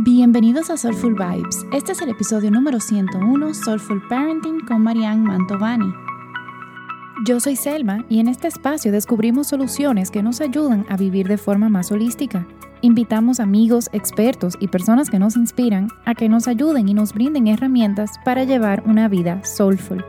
Bienvenidos a Soulful Vibes. Este es el episodio número 101, Soulful Parenting con Marianne Mantovani. Yo soy Selma y en este espacio descubrimos soluciones que nos ayudan a vivir de forma más holística. Invitamos amigos, expertos y personas que nos inspiran a que nos ayuden y nos brinden herramientas para llevar una vida soulful.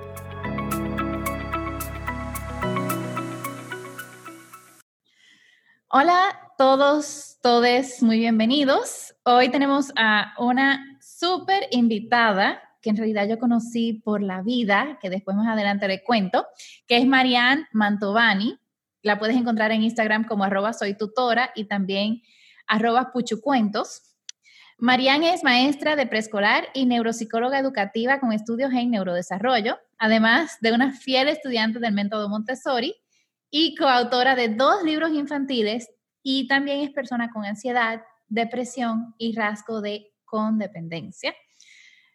Hola todos, todes, muy bienvenidos. Hoy tenemos a una súper invitada que en realidad yo conocí por la vida, que después más adelante le cuento, que es Marianne Mantovani. La puedes encontrar en Instagram como arroba soy tutora y también arroba puchucuentos. Marianne es maestra de preescolar y neuropsicóloga educativa con estudios en neurodesarrollo, además de una fiel estudiante del método Montessori y coautora de dos libros infantiles y también es persona con ansiedad, depresión y rasgo de condependencia.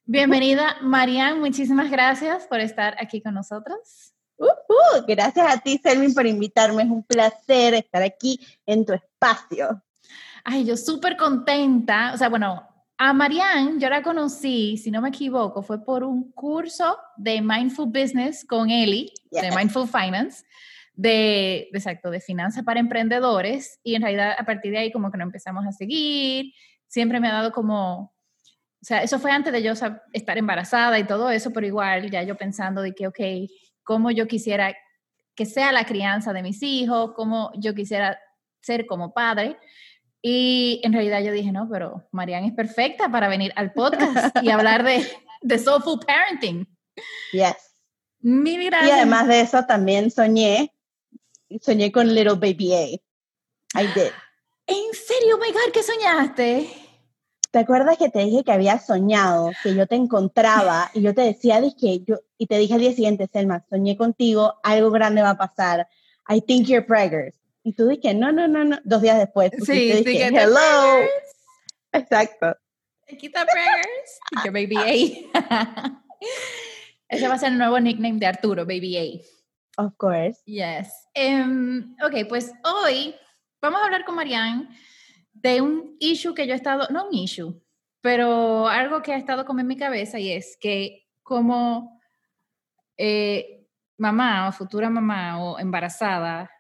Bienvenida, Marian. Muchísimas gracias por estar aquí con nosotros. Uh, uh, gracias a ti, Selmin, por invitarme. Es un placer estar aquí en tu espacio. Ay, yo súper contenta. O sea, bueno, a Marianne yo la conocí, si no me equivoco, fue por un curso de Mindful Business con Eli, de Mindful Finance de, exacto, de finanzas para emprendedores y en realidad a partir de ahí como que nos empezamos a seguir, siempre me ha dado como, o sea, eso fue antes de yo estar embarazada y todo eso, pero igual ya yo pensando de que, ok, cómo yo quisiera que sea la crianza de mis hijos, cómo yo quisiera ser como padre. Y en realidad yo dije, no, pero Marianne es perfecta para venir al podcast y hablar de, de soulful parenting. Yes. y además de eso también soñé soñé con Little Baby A. I did. ¿En serio? Oh my God, ¿qué soñaste? ¿Te acuerdas que te dije que había soñado, que yo te encontraba y yo te decía, dije, yo, y te dije al día siguiente, Selma, soñé contigo, algo grande va a pasar. I think you're preggers. Y tú dije, no, no, no, no. Dos días después. Sí, sí, dije, hello. Exacto. Quita preggers. Baby A. Ese va a ser el nuevo nickname de Arturo, Baby A. Of course. Yes. Um, ok, pues hoy vamos a hablar con Marianne de un issue que yo he estado, no un issue, pero algo que ha estado como en mi cabeza y es que como eh, mamá o futura mamá o embarazada,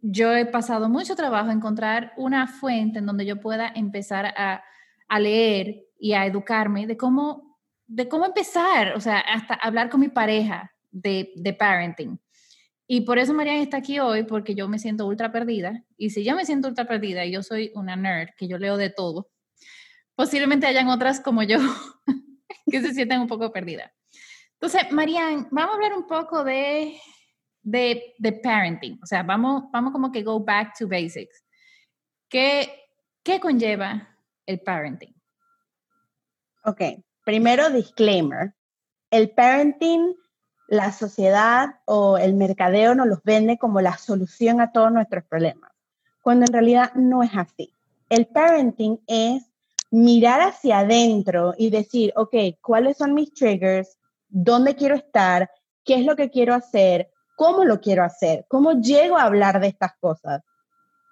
yo he pasado mucho trabajo en encontrar una fuente en donde yo pueda empezar a, a leer y a educarme de cómo, de cómo empezar, o sea, hasta hablar con mi pareja, de, parenting. Y por eso Mariana está aquí hoy, porque yo me siento ultra perdida. Y si yo me siento ultra perdida y yo soy una nerd, que yo leo de todo, posiblemente hayan otras como yo que se sienten un poco perdidas. Entonces, Marianne, vamos a hablar un poco de, de, de, parenting. O sea, vamos, vamos como que go back to basics. ¿Qué, ¿Qué conlleva el parenting? Ok, primero disclaimer. El parenting la sociedad o el mercadeo nos los vende como la solución a todos nuestros problemas, cuando en realidad no es así. El parenting es mirar hacia adentro y decir, ok, ¿cuáles son mis triggers? ¿Dónde quiero estar? ¿Qué es lo que quiero hacer? ¿Cómo lo quiero hacer? ¿Cómo llego a hablar de estas cosas?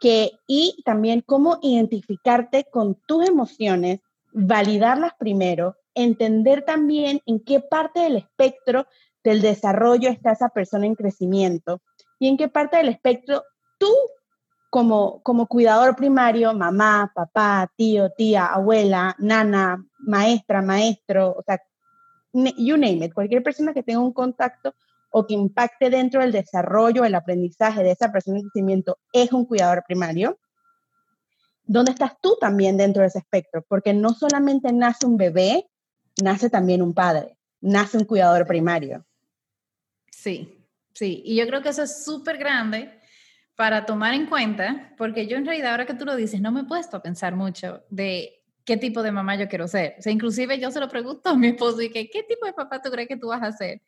Que, y también cómo identificarte con tus emociones, validarlas primero, entender también en qué parte del espectro del desarrollo está esa persona en crecimiento y en qué parte del espectro tú como, como cuidador primario, mamá, papá, tío, tía, abuela, nana, maestra, maestro, o sea, you name it, cualquier persona que tenga un contacto o que impacte dentro del desarrollo, el aprendizaje de esa persona en crecimiento es un cuidador primario. ¿Dónde estás tú también dentro de ese espectro? Porque no solamente nace un bebé, nace también un padre, nace un cuidador primario. Sí, sí. Y yo creo que eso es súper grande para tomar en cuenta, porque yo en realidad, ahora que tú lo dices, no me he puesto a pensar mucho de qué tipo de mamá yo quiero ser. O sea, inclusive yo se lo pregunto a mi esposo y que, ¿qué tipo de papá tú crees que tú vas a ser?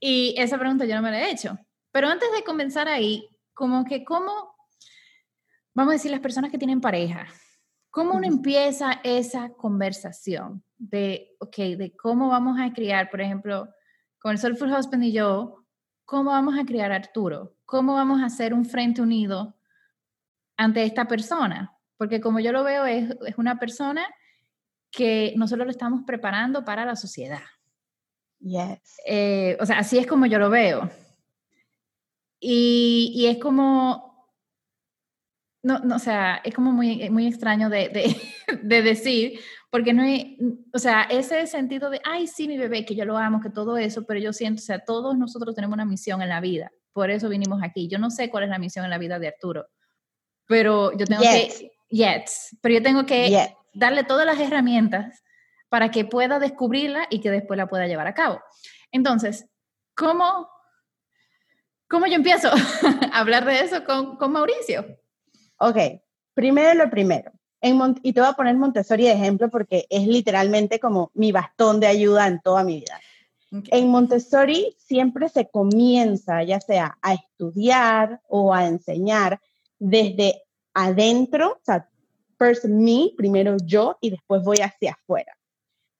Y esa pregunta yo no me la he hecho. Pero antes de comenzar ahí, como que cómo, vamos a decir, las personas que tienen pareja, ¿cómo uno empieza esa conversación de, ok, de cómo vamos a criar, por ejemplo, con el Soulful Husband y yo, ¿cómo vamos a criar a Arturo? ¿Cómo vamos a hacer un frente unido ante esta persona? porque como yo lo veo, es, es una persona que nosotros lo estamos preparando para la sociedad. Yes. Eh, o sea, así es como yo lo veo. Y, y es como, no, no, o sea, es como muy, muy extraño de, de, de, decir, porque no hay, o sea, ese sentido de, ay, sí, mi bebé, que yo lo amo, que todo eso, pero yo siento, o sea, todos nosotros tenemos una misión en la vida, por eso vinimos aquí. Yo no sé cuál es la misión en la vida de Arturo, pero yo tengo que, yes, pero yo tengo que darle todas las herramientas para que pueda descubrirla y que después la pueda llevar a cabo. Entonces, ¿cómo, cómo yo empiezo a hablar de eso con, con Mauricio? Ok, primero lo primero. En y te voy a poner Montessori de ejemplo porque es literalmente como mi bastón de ayuda en toda mi vida. Okay. En Montessori siempre se comienza, ya sea a estudiar o a enseñar desde adentro, o sea, first me, primero yo y después voy hacia afuera.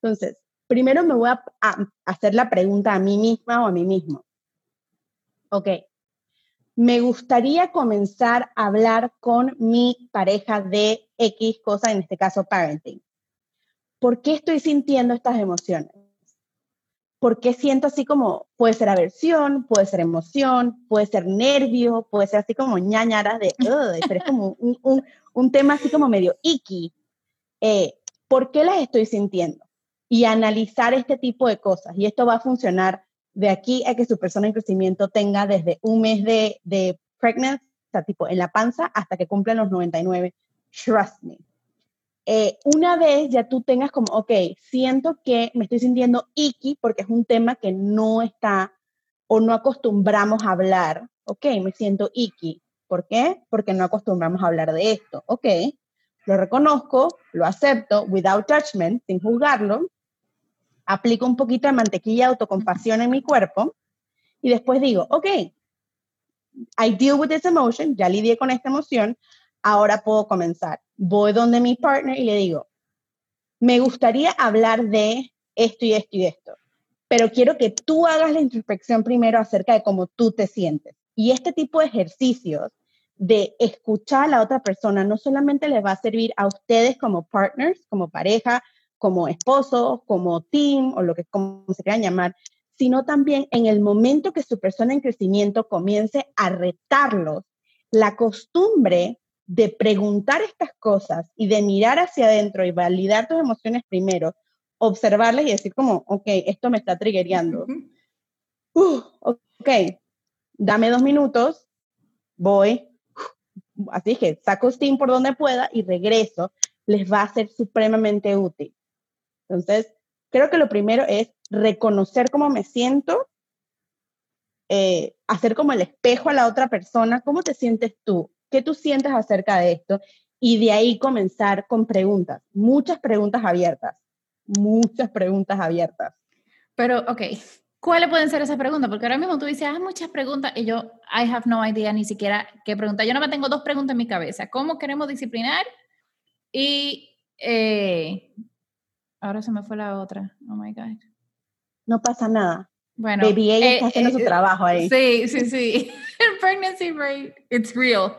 Entonces, primero me voy a, a, hacer la pregunta a mí misma o a mí mismo. Ok, me gustaría comenzar a hablar con mi pareja de X cosa, en este caso parenting. ¿Por qué estoy sintiendo estas emociones? ¿Por qué siento así como, puede ser aversión, puede ser emoción, puede ser nervio, puede ser así como ñañaras de, pero es como un, un, un, tema así como medio icky. Eh, ¿Por qué las estoy sintiendo? y analizar este tipo de cosas. Y esto va a funcionar de aquí a que su persona en crecimiento tenga desde un mes de, de pregnancy, o sea, tipo en la panza, hasta que cumplan los 99. Trust me. Eh, una vez ya tú tengas como, ok, siento que me estoy sintiendo icky porque es un tema que no está o no acostumbramos a hablar. Ok, me siento icky. ¿Por qué? Porque no acostumbramos a hablar de esto. Ok, lo reconozco, lo acepto, without judgment, sin juzgarlo, aplico un poquito de mantequilla de autocompasión en mi cuerpo y después digo, ok, I deal with this emotion, ya lidié con esta emoción, ahora puedo comenzar. Voy donde mi partner y le digo, me gustaría hablar de esto y esto y esto, pero quiero que tú hagas la introspección primero acerca de cómo tú te sientes. Y este tipo de ejercicios de escuchar a la otra persona no solamente les va a servir a ustedes como partners, como pareja, como esposo, como team o lo que como se quieran llamar, sino también en el momento que su persona en crecimiento comience a retarlos, la costumbre de preguntar estas cosas y de mirar hacia adentro y validar tus emociones primero, observarlas y decir como, ok, esto me está triggereando. Uh, ok, dame dos minutos, voy, así que saco Steam por donde pueda y regreso, les va a ser supremamente útil. Entonces, creo que lo primero es reconocer cómo me siento, eh, hacer como el espejo a la otra persona, cómo te sientes tú, qué tú sientes acerca de esto, y de ahí comenzar con preguntas, muchas preguntas abiertas, muchas preguntas abiertas. Pero, ok, ¿cuáles pueden ser esas preguntas? Porque ahora mismo tú dices, hay muchas preguntas y yo, I have no idea ni siquiera qué pregunta. Yo no me tengo dos preguntas en mi cabeza. ¿Cómo queremos disciplinar? Y eh, Ahora se me fue la otra. Oh my God. No pasa nada. Bueno, Baby ella está eh, haciendo su eh, trabajo ahí. Sí, sí, sí. El pregnancy rate, it's real.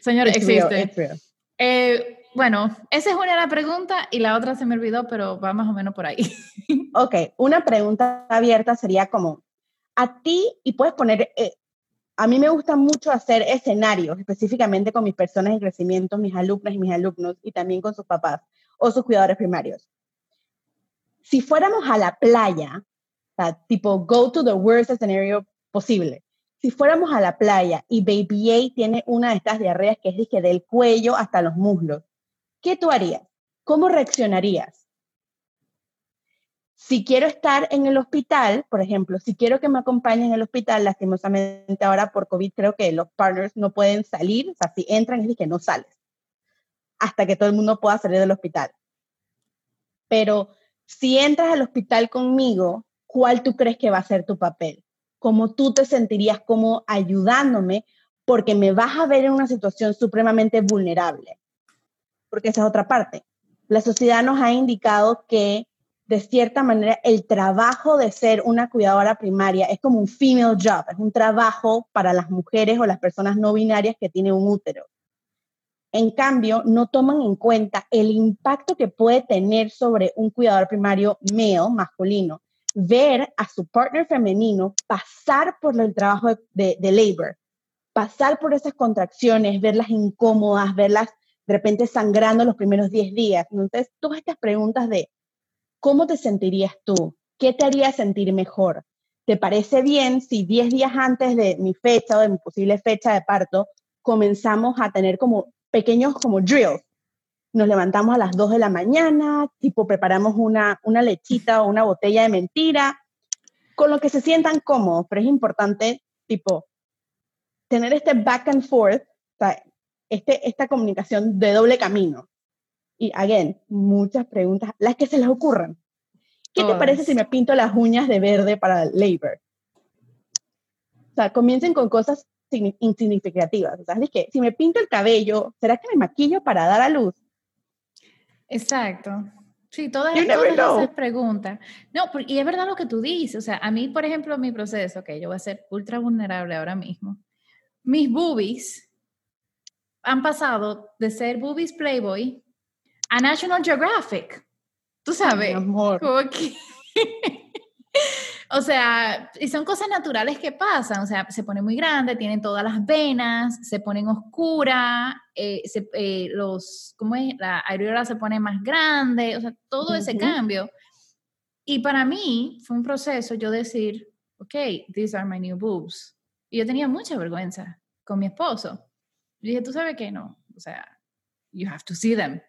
Señor, existe. Real, eh, bueno, esa es una de las preguntas y la otra se me olvidó, pero va más o menos por ahí. ok, una pregunta abierta sería como, a ti, y puedes poner, a mí me gusta mucho hacer escenarios, específicamente con mis personas en crecimiento, mis alumnas y mis alumnos, y también con sus papás o sus cuidadores primarios si fuéramos a la playa, tipo go to the worst scenario posible, si fuéramos a la playa y Baby A tiene una de estas diarreas que es que del cuello hasta los muslos, ¿qué tú harías? ¿Cómo reaccionarías? Si quiero estar en el hospital, por ejemplo, si quiero que me acompañen en el hospital, lastimosamente ahora por COVID creo que los partners no pueden salir, o sea, si entran es que no sales, hasta que todo el mundo pueda salir del hospital. Pero si entras al hospital conmigo, ¿cuál tú crees que va a ser tu papel? ¿Cómo tú te sentirías como ayudándome? Porque me vas a ver en una situación supremamente vulnerable. Porque esa es otra parte. La sociedad nos ha indicado que, de cierta manera, el trabajo de ser una cuidadora primaria es como un female job, es un trabajo para las mujeres o las personas no binarias que tienen un útero. En cambio, no toman en cuenta el impacto que puede tener sobre un cuidador primario male, masculino, ver a su partner femenino pasar por el trabajo de, de labor, pasar por esas contracciones, verlas incómodas, verlas de repente sangrando los primeros 10 días. Entonces, todas estas preguntas de ¿cómo te sentirías tú? ¿Qué te haría sentir mejor? ¿Te parece bien si 10 días antes de mi fecha o de mi posible fecha de parto comenzamos a tener como pequeños como drills? Nos levantamos a las 2 de la mañana, tipo preparamos una, una lechita o una botella de mentira, con lo que se sientan cómodos, pero es importante, tipo, tener este back and forth, este, esta comunicación de doble camino. Y, again, muchas preguntas, las que se les ocurran. ¿Qué te parece si me pinto las uñas de verde para labor? O sea, comiencen con cosas insignificativas. O sea, es que si me pinto el cabello, ¿será que me maquillo para dar a luz? Exacto. Sí, todas, esas preguntas. No, y es verdad lo que tú dices. O sea, a mí, por ejemplo, mi proceso, que yo voy a ser ultra vulnerable ahora mismo, mis boobies han pasado de ser boobies Playboy a National Geographic. Tú sabes. amor. o sea, y son cosas naturales que pasan. O sea, se pone muy grande, tienen todas las venas, se ponen oscuras, eh, eh, los, ¿cómo es? La areola se pone más grande, o sea, todo ese cambio. Y para mí fue un proceso yo decir, ok, these are my new boobs. Y yo tenía mucha vergüenza con mi esposo. Y dije, tú sabes qué, no, o sea, you have to see them.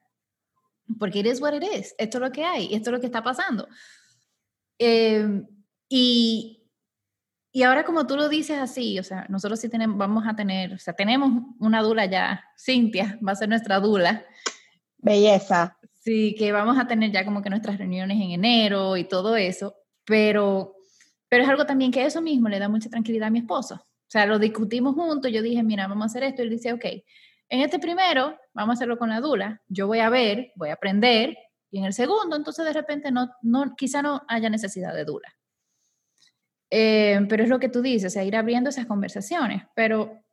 Porque it is what it is. Esto es lo que hay, esto es lo que está pasando. Em, y, y ahora como tú lo dices así, o sea, nosotros sí tenemos, vamos a tener, o sea, tenemos una dula ya, Cintia va a ser nuestra dula. Belleza. Sí, que vamos a tener ya como que nuestras reuniones en enero y todo eso, pero, pero es algo también que eso mismo le da mucha tranquilidad a mi esposo. O sea, lo discutimos juntos, yo dije, mira, vamos a hacer esto, y él dice, ok, en este primero, vamos a hacerlo con la dula, yo voy a ver, voy a aprender, y en el segundo, entonces de repente no, no quizá no haya necesidad de dula. Eh, pero es lo que tú dices, o ir abriendo esas conversaciones. Pero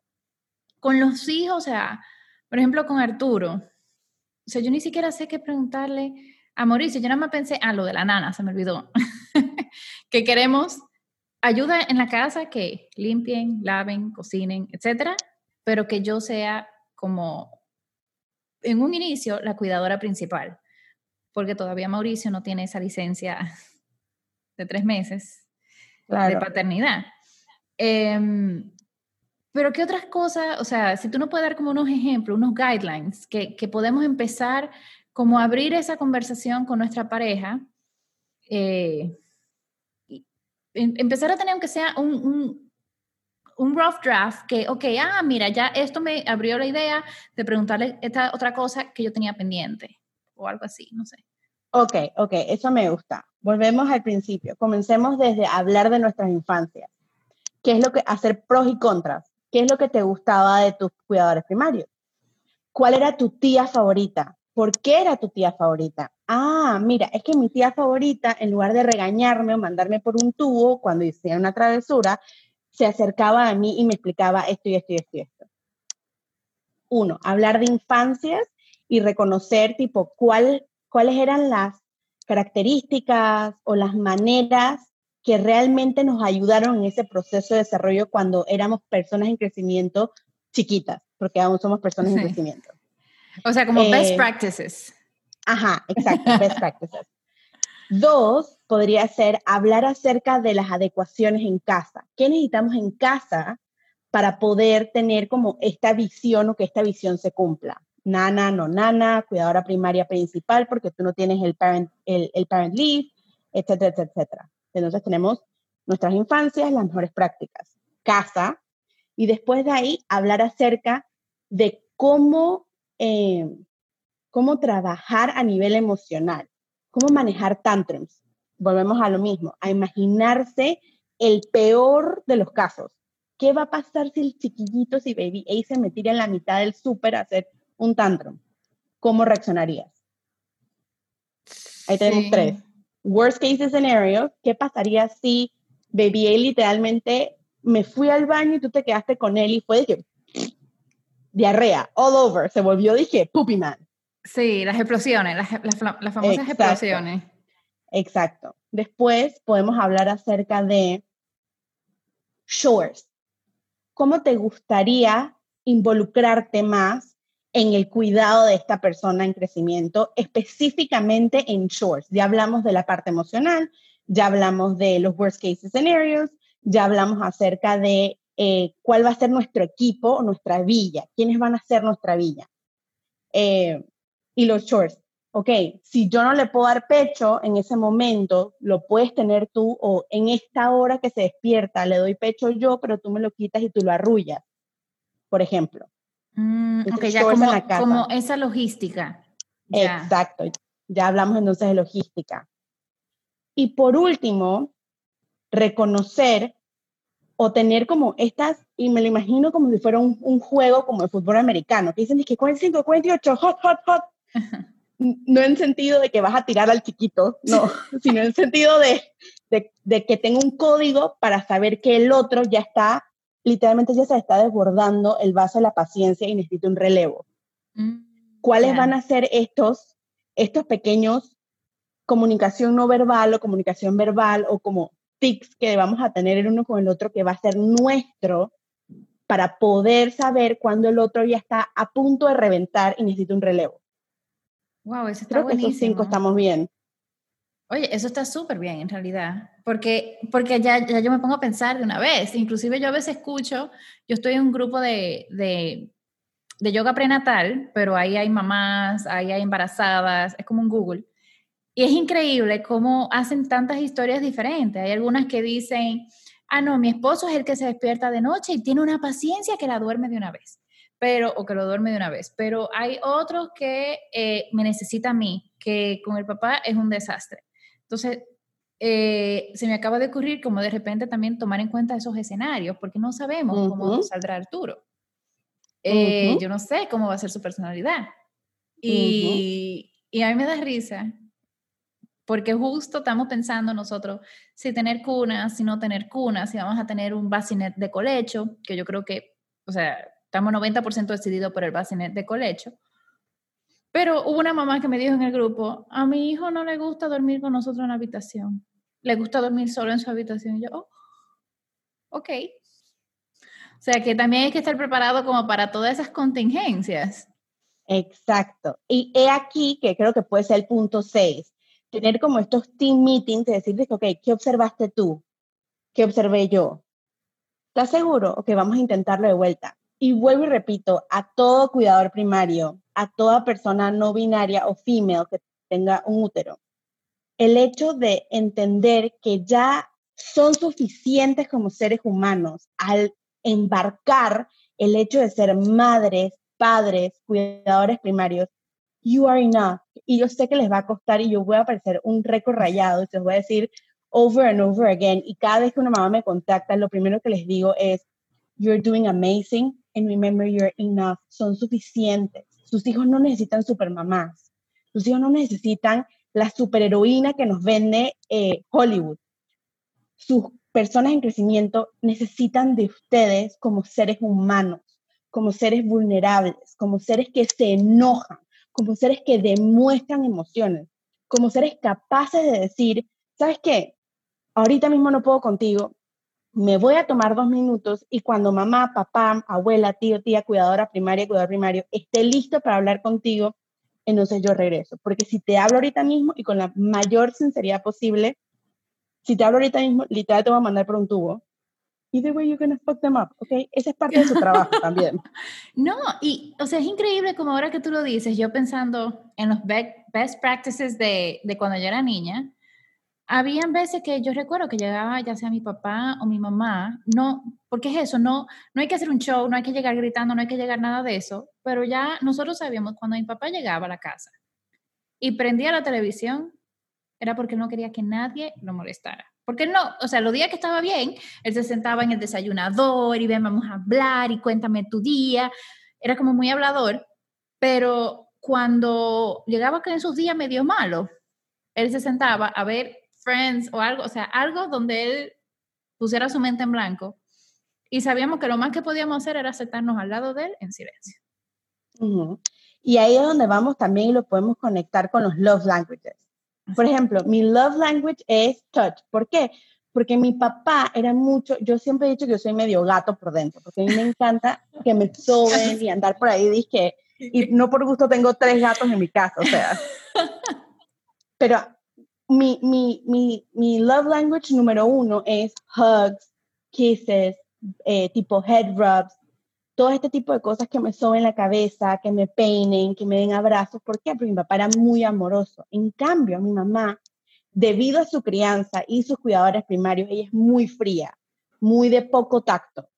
con los hijos, o sea, por ejemplo, con Arturo, o sea, yo ni siquiera sé qué preguntarle a Mauricio. Yo nada más pensé, ah, lo de la nana, se me olvidó. que queremos ayuda en la casa, que limpien, laven, cocinen, etcétera, pero que yo sea como en un inicio la cuidadora principal, porque todavía Mauricio no tiene esa licencia de tres meses de paternidad. Em, pero ¿qué otras cosas? O sea, si tú no puedes dar como unos ejemplos, unos guidelines, que, que podemos empezar como a abrir esa conversación con nuestra pareja, eh, em, empezar a tener aunque sea un, un rough draft que, ok, ah, mira, ya esto me abrió la idea de preguntarle esta otra cosa que yo tenía pendiente o algo así, no sé. Ok, ok, eso me gusta. Volvemos al principio. Comencemos desde hablar de nuestras infancias. ¿Qué es lo que hacer pros y contras? ¿Qué es lo que te gustaba de tus cuidadores primarios? ¿Cuál era tu tía favorita? ¿Por qué era tu tía favorita? Ah, mira, es que mi tía favorita, en lugar de regañarme o mandarme por un tubo cuando hiciera una travesura, se acercaba a mí y me explicaba esto y esto y esto y esto. Uno, hablar de infancias y reconocer tipo cuál, cuáles eran las características o las maneras que realmente nos ayudaron en ese proceso de desarrollo cuando éramos personas en crecimiento chiquitas, porque aún somos personas en crecimiento. O sea, como best eh, practices. Ajá, exacto, best practices. Dos, podría ser hablar acerca de las adecuaciones en casa. ¿Qué necesitamos en casa para poder tener como esta visión o que esta visión se cumpla? Nana, no nana, cuidadora primaria principal porque tú no tienes el parent, el, parent leave, etcétera, etcétera, etcétera. Entonces tenemos nuestras infancias, las mejores prácticas, casa, y después de ahí hablar acerca de cómo, eh, cómo trabajar a nivel emocional. ¿Cómo manejar tantrums? Volvemos a lo mismo, a imaginarse el peor de los casos. ¿Qué va a pasar si el chiquillito, si Baby A se me tira en la mitad del súper a hacer un tantrum? ¿Cómo reaccionarías? Ahí tenemos tres. Worst case scenario, ¿qué pasaría si Baby A literalmente me fui al baño y tú te quedaste con él y fue de que diarrea, all over, se volvió, dije, poopy man. Sí, las explosiones, las, las, famosas explosiones. Exacto. Después podemos hablar acerca de shores. ¿Cómo te gustaría involucrarte más en el cuidado de esta persona en crecimiento, específicamente en shores? Ya hablamos de la parte emocional, ya hablamos de los worst case scenarios, ya hablamos acerca de eh, cuál va a ser nuestro equipo nuestra villa, quiénes van a ser nuestra villa. Eh, y los shorts. Ok, si yo no le puedo dar pecho en ese momento, lo puedes tener tú o en esta hora que se despierta, le doy pecho yo, pero tú me lo quitas y tú lo arrullas, por ejemplo. Mm, ok, ya como, como, esa logística. Exacto, ya hablamos entonces de logística. Y por último, reconocer o tener como estas, y me lo imagino como si fuera un, un juego como el fútbol americano, que dicen que 45, 48, hot, hot, hot. No en sentido de que vas a tirar al chiquito, no, sino en sentido de, de, de, que tenga un código para saber que el otro ya está, literalmente ya se está desbordando el vaso de la paciencia y necesita un relevo. Mm, ¿Cuáles van a ser estos, estos pequeños comunicación no verbal o comunicación verbal o como tics que vamos a tener el uno con el otro que va a ser nuestro para poder saber cuándo el otro ya está a punto de reventar y necesita un relevo. Wow, eso está Creo que esos cinco estamos bien. Oye, eso está súper bien en realidad, porque, porque ya, ya, yo me pongo a pensar de una vez, inclusive yo a veces escucho, yo estoy en un grupo de, de, de yoga prenatal, pero ahí hay mamás, ahí hay embarazadas, es como un Google, y es increíble cómo hacen tantas historias diferentes. Hay algunas que dicen, ah, no, mi esposo es el que se despierta de noche y tiene una paciencia que la duerme de una vez, pero, o que lo duerme de una vez. Pero hay otros que eh, me necesita a mí, que con el papá es un desastre. Entonces, eh, se me acaba de ocurrir como de repente también tomar en cuenta esos escenarios, porque no sabemos cómo saldrá Arturo. Eh, yo no sé cómo va a ser su personalidad. Y, y a mí me da risa porque justo estamos pensando nosotros si tener cunas, si no tener cunas, si vamos a tener un bassinet de colecho, que yo creo que, o sea, estamos 90% decididos por el bassinet de colecho. Pero hubo una mamá que me dijo en el grupo, a mi hijo no le gusta dormir con nosotros en la habitación, le gusta dormir solo en su habitación. Y yo, oh, ok. O sea que también hay que estar preparado como para todas esas contingencias. Exacto. Y he aquí que creo que puede ser el punto 6 tener como estos team meetings y decirles, ok, ¿qué observaste tú? ¿Qué observé yo? ¿Estás seguro? Ok, vamos a intentarlo de vuelta. Y vuelvo y repito, a todo cuidador primario, a toda persona no binaria o female que tenga un útero, el hecho de entender que ya son suficientes como seres humanos al embarcar el hecho de ser madres, padres, cuidadores primarios, you are enough. Y yo sé que les va a costar y yo voy a aparecer un récord rayado y se los voy a decir over and over again. Y cada vez que una mamá me contacta, lo primero que les digo es, you're doing amazing and remember you're enough. Son suficientes. Sus hijos no necesitan supermamás. Sus hijos no necesitan la superheroína que nos vende eh, Hollywood. Sus personas en crecimiento necesitan de ustedes como seres humanos, como seres vulnerables, como seres que se enojan, como seres que demuestran emociones, como seres capaces de decir, ¿sabes qué? Ahorita mismo no puedo contigo, me voy a tomar dos minutos y cuando mamá, papá, abuela, tío, tía, cuidadora primaria, cuidador primario esté listo para hablar contigo, entonces yo regreso. Porque si te hablo ahorita mismo y con la mayor sinceridad posible, si te hablo ahorita mismo, literal te voy a mandar por un tubo either way you're to fuck them up, ¿ok? Esa es parte de su trabajo también. No, y, o sea, es increíble como ahora que tú lo dices, yo pensando en los best practices de, de cuando yo era niña, habían veces que yo recuerdo que llegaba ya sea mi papá o mi mamá, no, porque es eso, no, no hay que hacer un show, no hay que llegar gritando, no hay que llegar nada de eso, pero ya nosotros sabíamos cuando mi papá llegaba a la casa y prendía la televisión, era porque no quería que nadie lo molestara. Porque no, o sea, los días que estaba bien, él se sentaba en el desayunador y ven, vamos a hablar y cuéntame tu día. Era como muy hablador, pero cuando llegaba en sus días medio malos, él se sentaba a ver Friends o algo, o sea, algo donde él pusiera su mente en blanco y sabíamos que lo más que podíamos hacer era aceptarnos al lado de él en silencio. Y ahí es donde vamos también y lo podemos conectar con los love languages. Por ejemplo, mi love language es touch. ¿Por qué? Porque mi papá era mucho, yo siempre he dicho que yo soy medio gato por dentro, porque a mí me encanta que me soben y andar por ahí, dije, y no por gusto tengo tres gatos en mi casa, o sea. Pero mi, mi, mi, mi love language número uno es hugs, kisses, eh, tipo head rubs, todo este tipo de cosas que me soben la cabeza, que me peinen, que me den abrazos. ¿Por qué? Porque mi papá era muy amoroso. En cambio, mi mamá, debido a su crianza y sus cuidadores primarios, ella es muy fría, muy de poco tacto.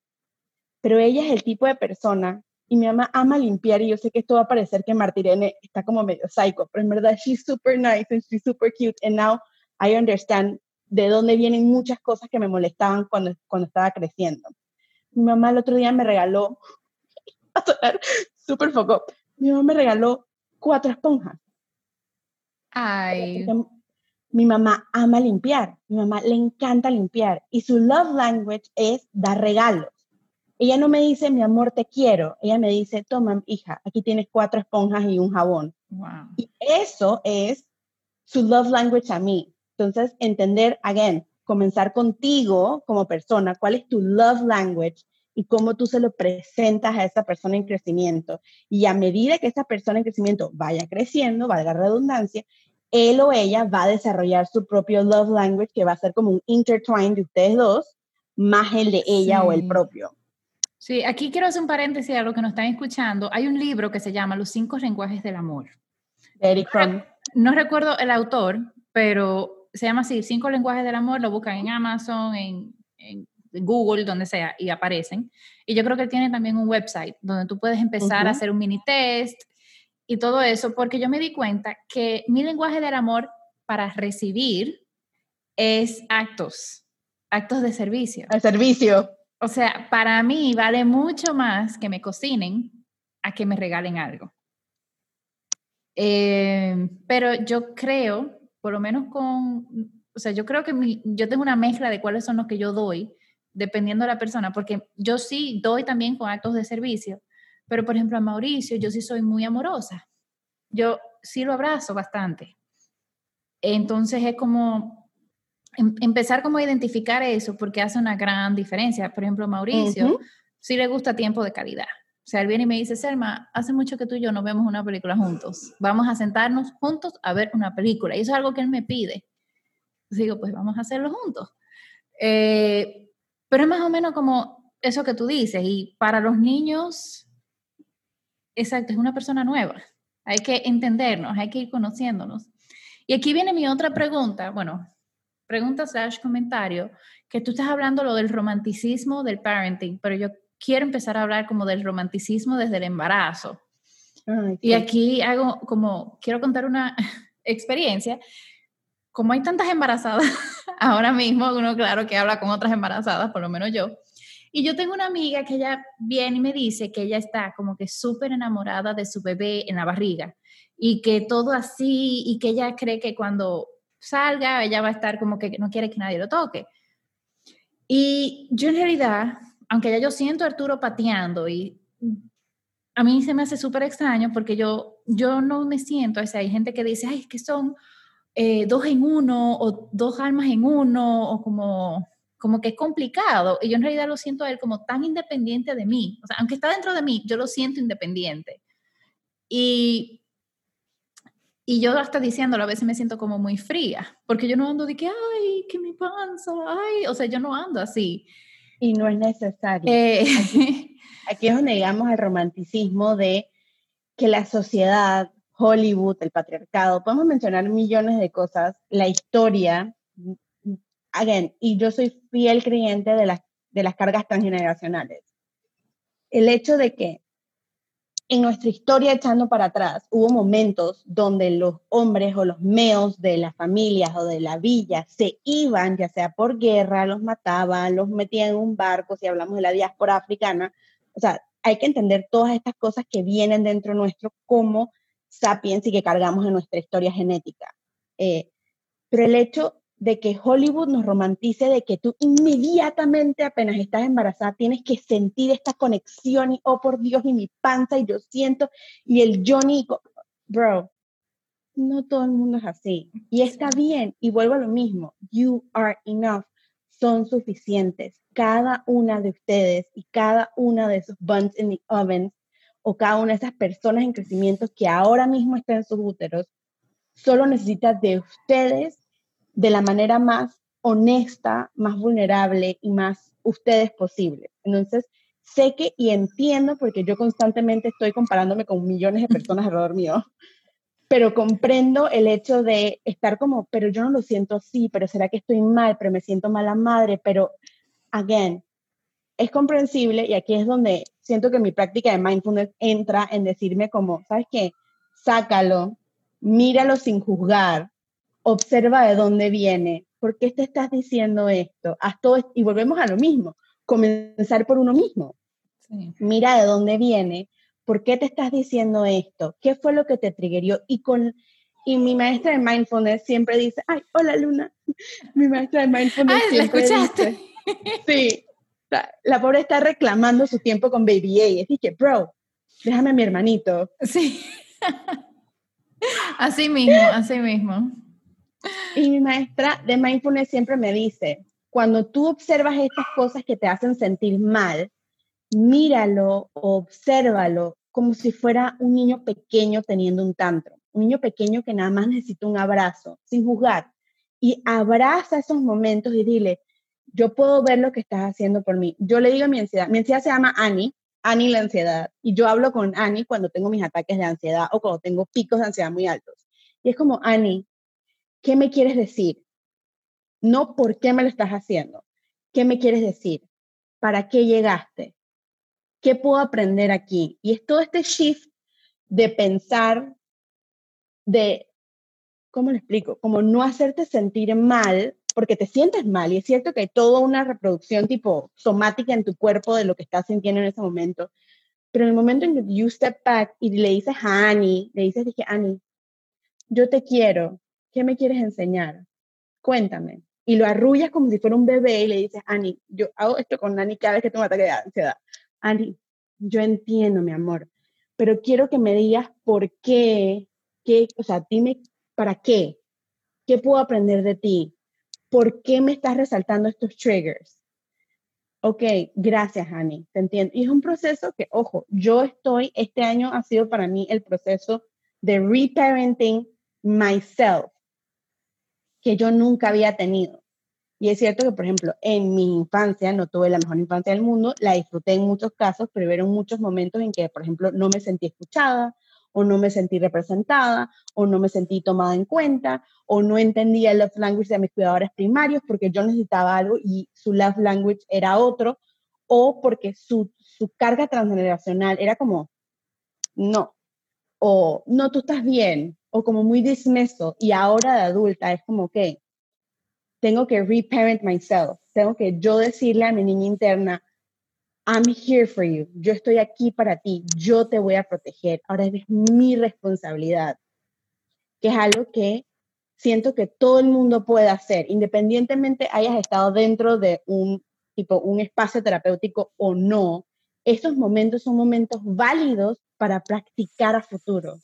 Pero ella es el tipo de persona, y mi mamá ama limpiar, y yo sé que esto va a parecer que Martirene está como medio psycho, pero en verdad, she's super nice and she's super cute, and now I understand de dónde vienen muchas cosas que me molestaban cuando, cuando estaba creciendo. Mi mamá el otro día me regaló, a sonar súper foco, mi mamá me regaló cuatro esponjas. Ay. mi mamá ama limpiar, mi mamá le encanta limpiar y su love language es dar regalos. Ella no me dice, mi amor, te quiero. Ella me dice, toma, hija, aquí tienes cuatro esponjas y un jabón. Wow. Y eso es su love language a mí. Entonces, entender, again, comenzar contigo como persona, cuál es tu love language y cómo tú se lo presentas a esa persona en crecimiento. Y a medida que esa persona en crecimiento vaya creciendo, valga redundancia, él o ella va a desarrollar su propio love language, que va a ser como un intertwine de ustedes dos, más el de ella o el propio. Sí, aquí quiero hacer un paréntesis a lo que nos están escuchando. Hay un libro que se llama Los cinco lenguajes del amor. Eric Fromm. No recuerdo el autor, pero se llama así, Cinco lenguajes del amor, lo buscan en Amazon, en, Google, donde sea, y aparecen. Y yo creo que tiene también un website donde tú puedes empezar a hacer un mini test y todo eso, porque yo me di cuenta que mi lenguaje del amor para recibir es actos, actos de servicio. El servicio. O sea, para mí vale mucho más que me cocinen a que me regalen algo. Eh, pero yo creo por lo menos con, o sea, yo creo que mi, yo tengo una mezcla de cuáles son los que yo doy, dependiendo de la persona, porque yo sí doy también con actos de servicio, pero por ejemplo a Mauricio yo sí soy muy amorosa, yo sí lo abrazo bastante. Entonces es como em, empezar como a identificar eso porque hace una gran diferencia. Por ejemplo, Mauricio sí le gusta tiempo de calidad. O sea, él viene y me dice, Selma, hace mucho que tú y yo no vemos una película juntos. Vamos a sentarnos juntos a ver una película. Y eso es algo que él me pide. digo, pues vamos a hacerlo juntos. Eh, pero es más o menos como eso que tú dices. Y para los niños, exacto, es una persona nueva. Hay que entendernos, hay que ir conociéndonos. Y aquí viene mi otra pregunta. Bueno, pregunta slash comentario, que tú estás hablando lo del romanticismo del parenting, pero yo quiero empezar a hablar como del romanticismo desde el embarazo. Y aquí hago como, quiero contar una experiencia. Como hay tantas embarazadas ahora mismo, uno claro que habla con otras embarazadas, por lo menos yo. Y yo tengo una amiga que ella viene y me dice que ella está como que súper enamorada de su bebé en la barriga y que todo así y que ella cree que cuando salga ella va a estar como que no quiere que nadie lo toque. Y yo en realidad aunque ya yo siento a Arturo pateando y a mí se me hace súper extraño porque yo, yo no me siento, o sea, hay gente que dice, ay, es que son eh, dos en uno o dos almas en uno o como, como que es complicado. Y yo en realidad lo siento a él como tan independiente de mí. O sea, aunque está dentro de mí, yo lo siento independiente. Y, y yo hasta diciéndolo, a veces me siento como muy fría, porque yo no ando de que, ay, que mi panza, ay, o sea, yo no ando así. Y no es necesario. Eh, aquí, es donde digamos el romanticismo de que la sociedad, Hollywood, el patriarcado, podemos mencionar millones de cosas, la historia, again, y yo soy fiel creyente de las, de las cargas transgeneracionales. El hecho de que en nuestra historia echando para atrás, hubo momentos donde los hombres o los meos de las familias o de la villa se iban, ya sea por guerra, los mataban, los metían en un barco, si hablamos de la diáspora africana. O sea, hay que entender todas estas cosas que vienen dentro nuestro como sapiens y que cargamos en nuestra historia genética. Eh, pero el hecho de que Hollywood nos romantice de que tú inmediatamente apenas estás embarazada tienes que sentir esta conexión y, oh por Dios, y mi panza y yo siento, y el Johnny, bro, no todo el mundo es así. Y está bien, y vuelvo a lo mismo, you are enough, son suficientes. Cada una de ustedes y cada una de esos buns in the oven o cada una de esas personas en crecimiento que ahora mismo están en sus úteros, solo necesita de ustedes de la manera más honesta, más vulnerable y más ustedes posible. Entonces, sé que y entiendo, porque yo constantemente estoy comparándome con millones de personas alrededor mío, pero comprendo el hecho de estar como, pero yo no lo siento así, pero será que estoy mal, pero me siento mala madre, pero, again, es comprensible y aquí es donde siento que mi práctica de mindfulness entra en decirme como, ¿sabes qué? Sácalo, míralo sin juzgar, observa de dónde viene, ¿por qué te estás diciendo esto? Haz todo y volvemos a lo mismo, comenzar por uno mismo. Mira de dónde viene, ¿por qué te estás diciendo esto? ¿Qué fue lo que te triggerió? Y con y mi maestra de mindfulness siempre dice, ay, hola Luna. Mi maestra de mindfulness ay, ¿la escuchaste? sí, la, pobre está reclamando su tiempo con Baby A. Y dije, bro, déjame a mi hermanito. Sí. así mismo, así mismo. Y mi maestra de mindfulness siempre me dice, cuando tú observas estas cosas que te hacen sentir mal, míralo, obsérvalo como si fuera un niño pequeño teniendo un tantro, un niño pequeño que nada más necesita un abrazo, sin juzgar. Y abraza esos momentos y dile, yo puedo ver lo que estás haciendo por mí. Yo le digo a mi ansiedad, mi ansiedad se llama Annie, Annie la ansiedad, y yo hablo con Annie cuando tengo mis ataques de ansiedad o cuando tengo picos de ansiedad muy altos. Y es como, Annie, ¿qué me quieres decir? No por qué me lo estás haciendo. ¿Qué me quieres decir? ¿Para qué llegaste? ¿Qué puedo aprender aquí? Y es todo este shift de pensar, de, ¿cómo lo explico? Como no hacerte sentir mal porque te sientes mal y es cierto que hay toda una reproducción tipo somática en tu cuerpo de lo que estás sintiendo en ese momento, pero en el momento en que you step back y le dices a Annie, le dices, dije, Annie, yo te quiero, ¿qué me quieres enseñar? Cuéntame. Y lo arrullas como si fuera un bebé y le dices, Annie, yo hago esto con Annie cada vez que tengo ataque de ansiedad. Annie, yo entiendo, mi amor, pero quiero que me digas por qué, qué, o sea, dime para qué, qué puedo aprender de ti, ¿por qué me estás resaltando estos triggers? Ok, gracias, Hani, te entiendo. Y es un proceso que, ojo, yo estoy, este año ha sido para mí el proceso de reparenting myself, que yo nunca había tenido. Y es cierto que, por ejemplo, en mi infancia no tuve la mejor infancia del mundo, la disfruté en muchos casos, pero hubo muchos momentos en que, por ejemplo, no me sentí escuchada, o no me sentí representada, o no me sentí tomada en cuenta, o no entendía el love language de mis cuidadores primarios porque yo necesitaba algo y su love language era otro, o porque su, su carga transgeneracional era como, no, o no, tú estás bien, o como muy dismeso, y ahora de adulta es como, que tengo que reparent myself, tengo que yo decirle a mi niña interna, I'm here for you, yo estoy aquí para ti, yo te voy a proteger, ahora es mi responsabilidad, que es algo que siento que todo el mundo puede hacer, independientemente hayas estado dentro de un tipo, un espacio terapéutico o no, estos momentos son momentos válidos para practicar a futuro.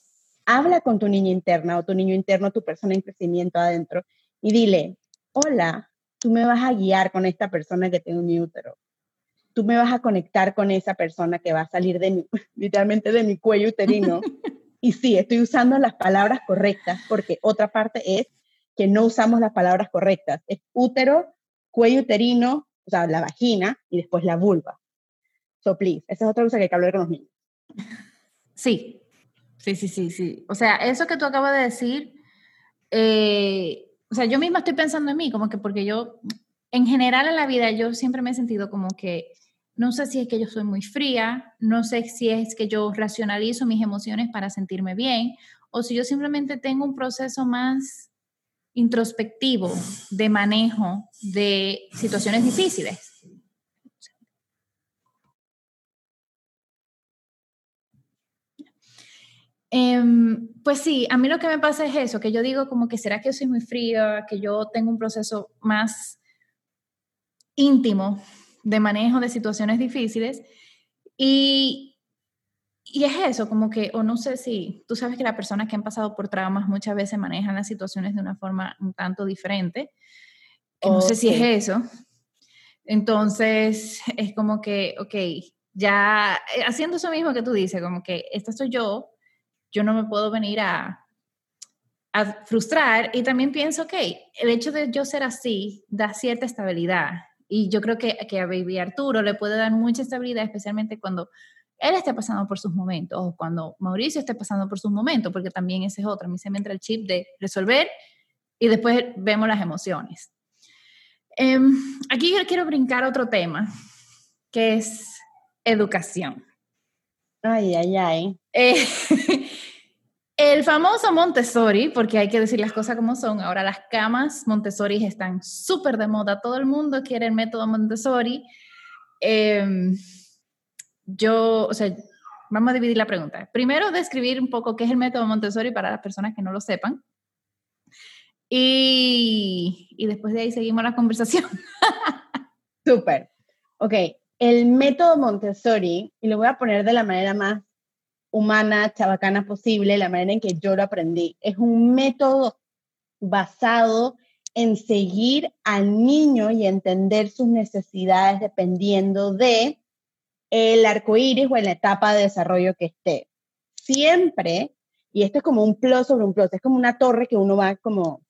Habla con tu niña interna o tu niño interno, tu persona en crecimiento adentro y dile, hola, tú me vas a guiar con esta persona que tengo en mi útero tú me vas a conectar con esa persona que va a salir de mi, literalmente de mi cuello uterino. y sí, estoy usando las palabras correctas, porque otra parte es que no usamos las palabras correctas. Es útero, cuello uterino, o sea, la vagina y después la vulva. So, please, esa es otra cosa que hay que hablar con los niños. Sí, sí, sí, sí, sí. O sea, eso que tú acabas de decir, eh, o sea, yo misma estoy pensando en mí, como que porque yo, en general en la vida, yo siempre me he sentido como que no sé si es que yo soy muy fría, no sé si es que yo racionalizo mis emociones para sentirme bien o si yo simplemente tengo un proceso más introspectivo de manejo de situaciones difíciles. Em, pues sí, a mí lo que me pasa es eso, que yo digo como que será que yo soy muy fría, que yo tengo un proceso más íntimo de manejo de situaciones difíciles. Y, y es eso, como que, o no sé si, tú sabes que las personas que han pasado por traumas muchas veces manejan las situaciones de una forma un tanto diferente, que no sé si es eso. Entonces, es como que, ok, ya eh, haciendo eso mismo que tú dices, como que esta soy yo, yo no me puedo venir a, a frustrar y también pienso, ok, el hecho de yo ser así da cierta estabilidad y yo creo que, que a Baby Arturo le puede dar mucha estabilidad, especialmente cuando él esté pasando por sus momentos o cuando Mauricio esté pasando por sus momentos, porque también ese es otro, a mí se me entra el chip de resolver y después vemos las emociones. Em, aquí yo quiero brincar otro tema, que es educación. Ay, ay, ay. Eh, el famoso Montessori, porque hay que decir las cosas como son, ahora las camas Montessori están súper de moda, todo el mundo quiere el método Montessori. Em, yo, o sea, vamos a dividir la pregunta. Primero, describir un poco qué es el método Montessori para las personas que no lo sepan. Y, y después de ahí seguimos la conversación. Súper. Ok, el método Montessori, y lo voy a poner de la manera más humana, chabacana posible, la manera en que yo lo aprendí, es un método basado en seguir al niño y entender sus necesidades dependiendo de el arco iris o en la etapa de desarrollo que esté. Siempre, y esto es como un plus sobre un plus, es como una torre que uno va como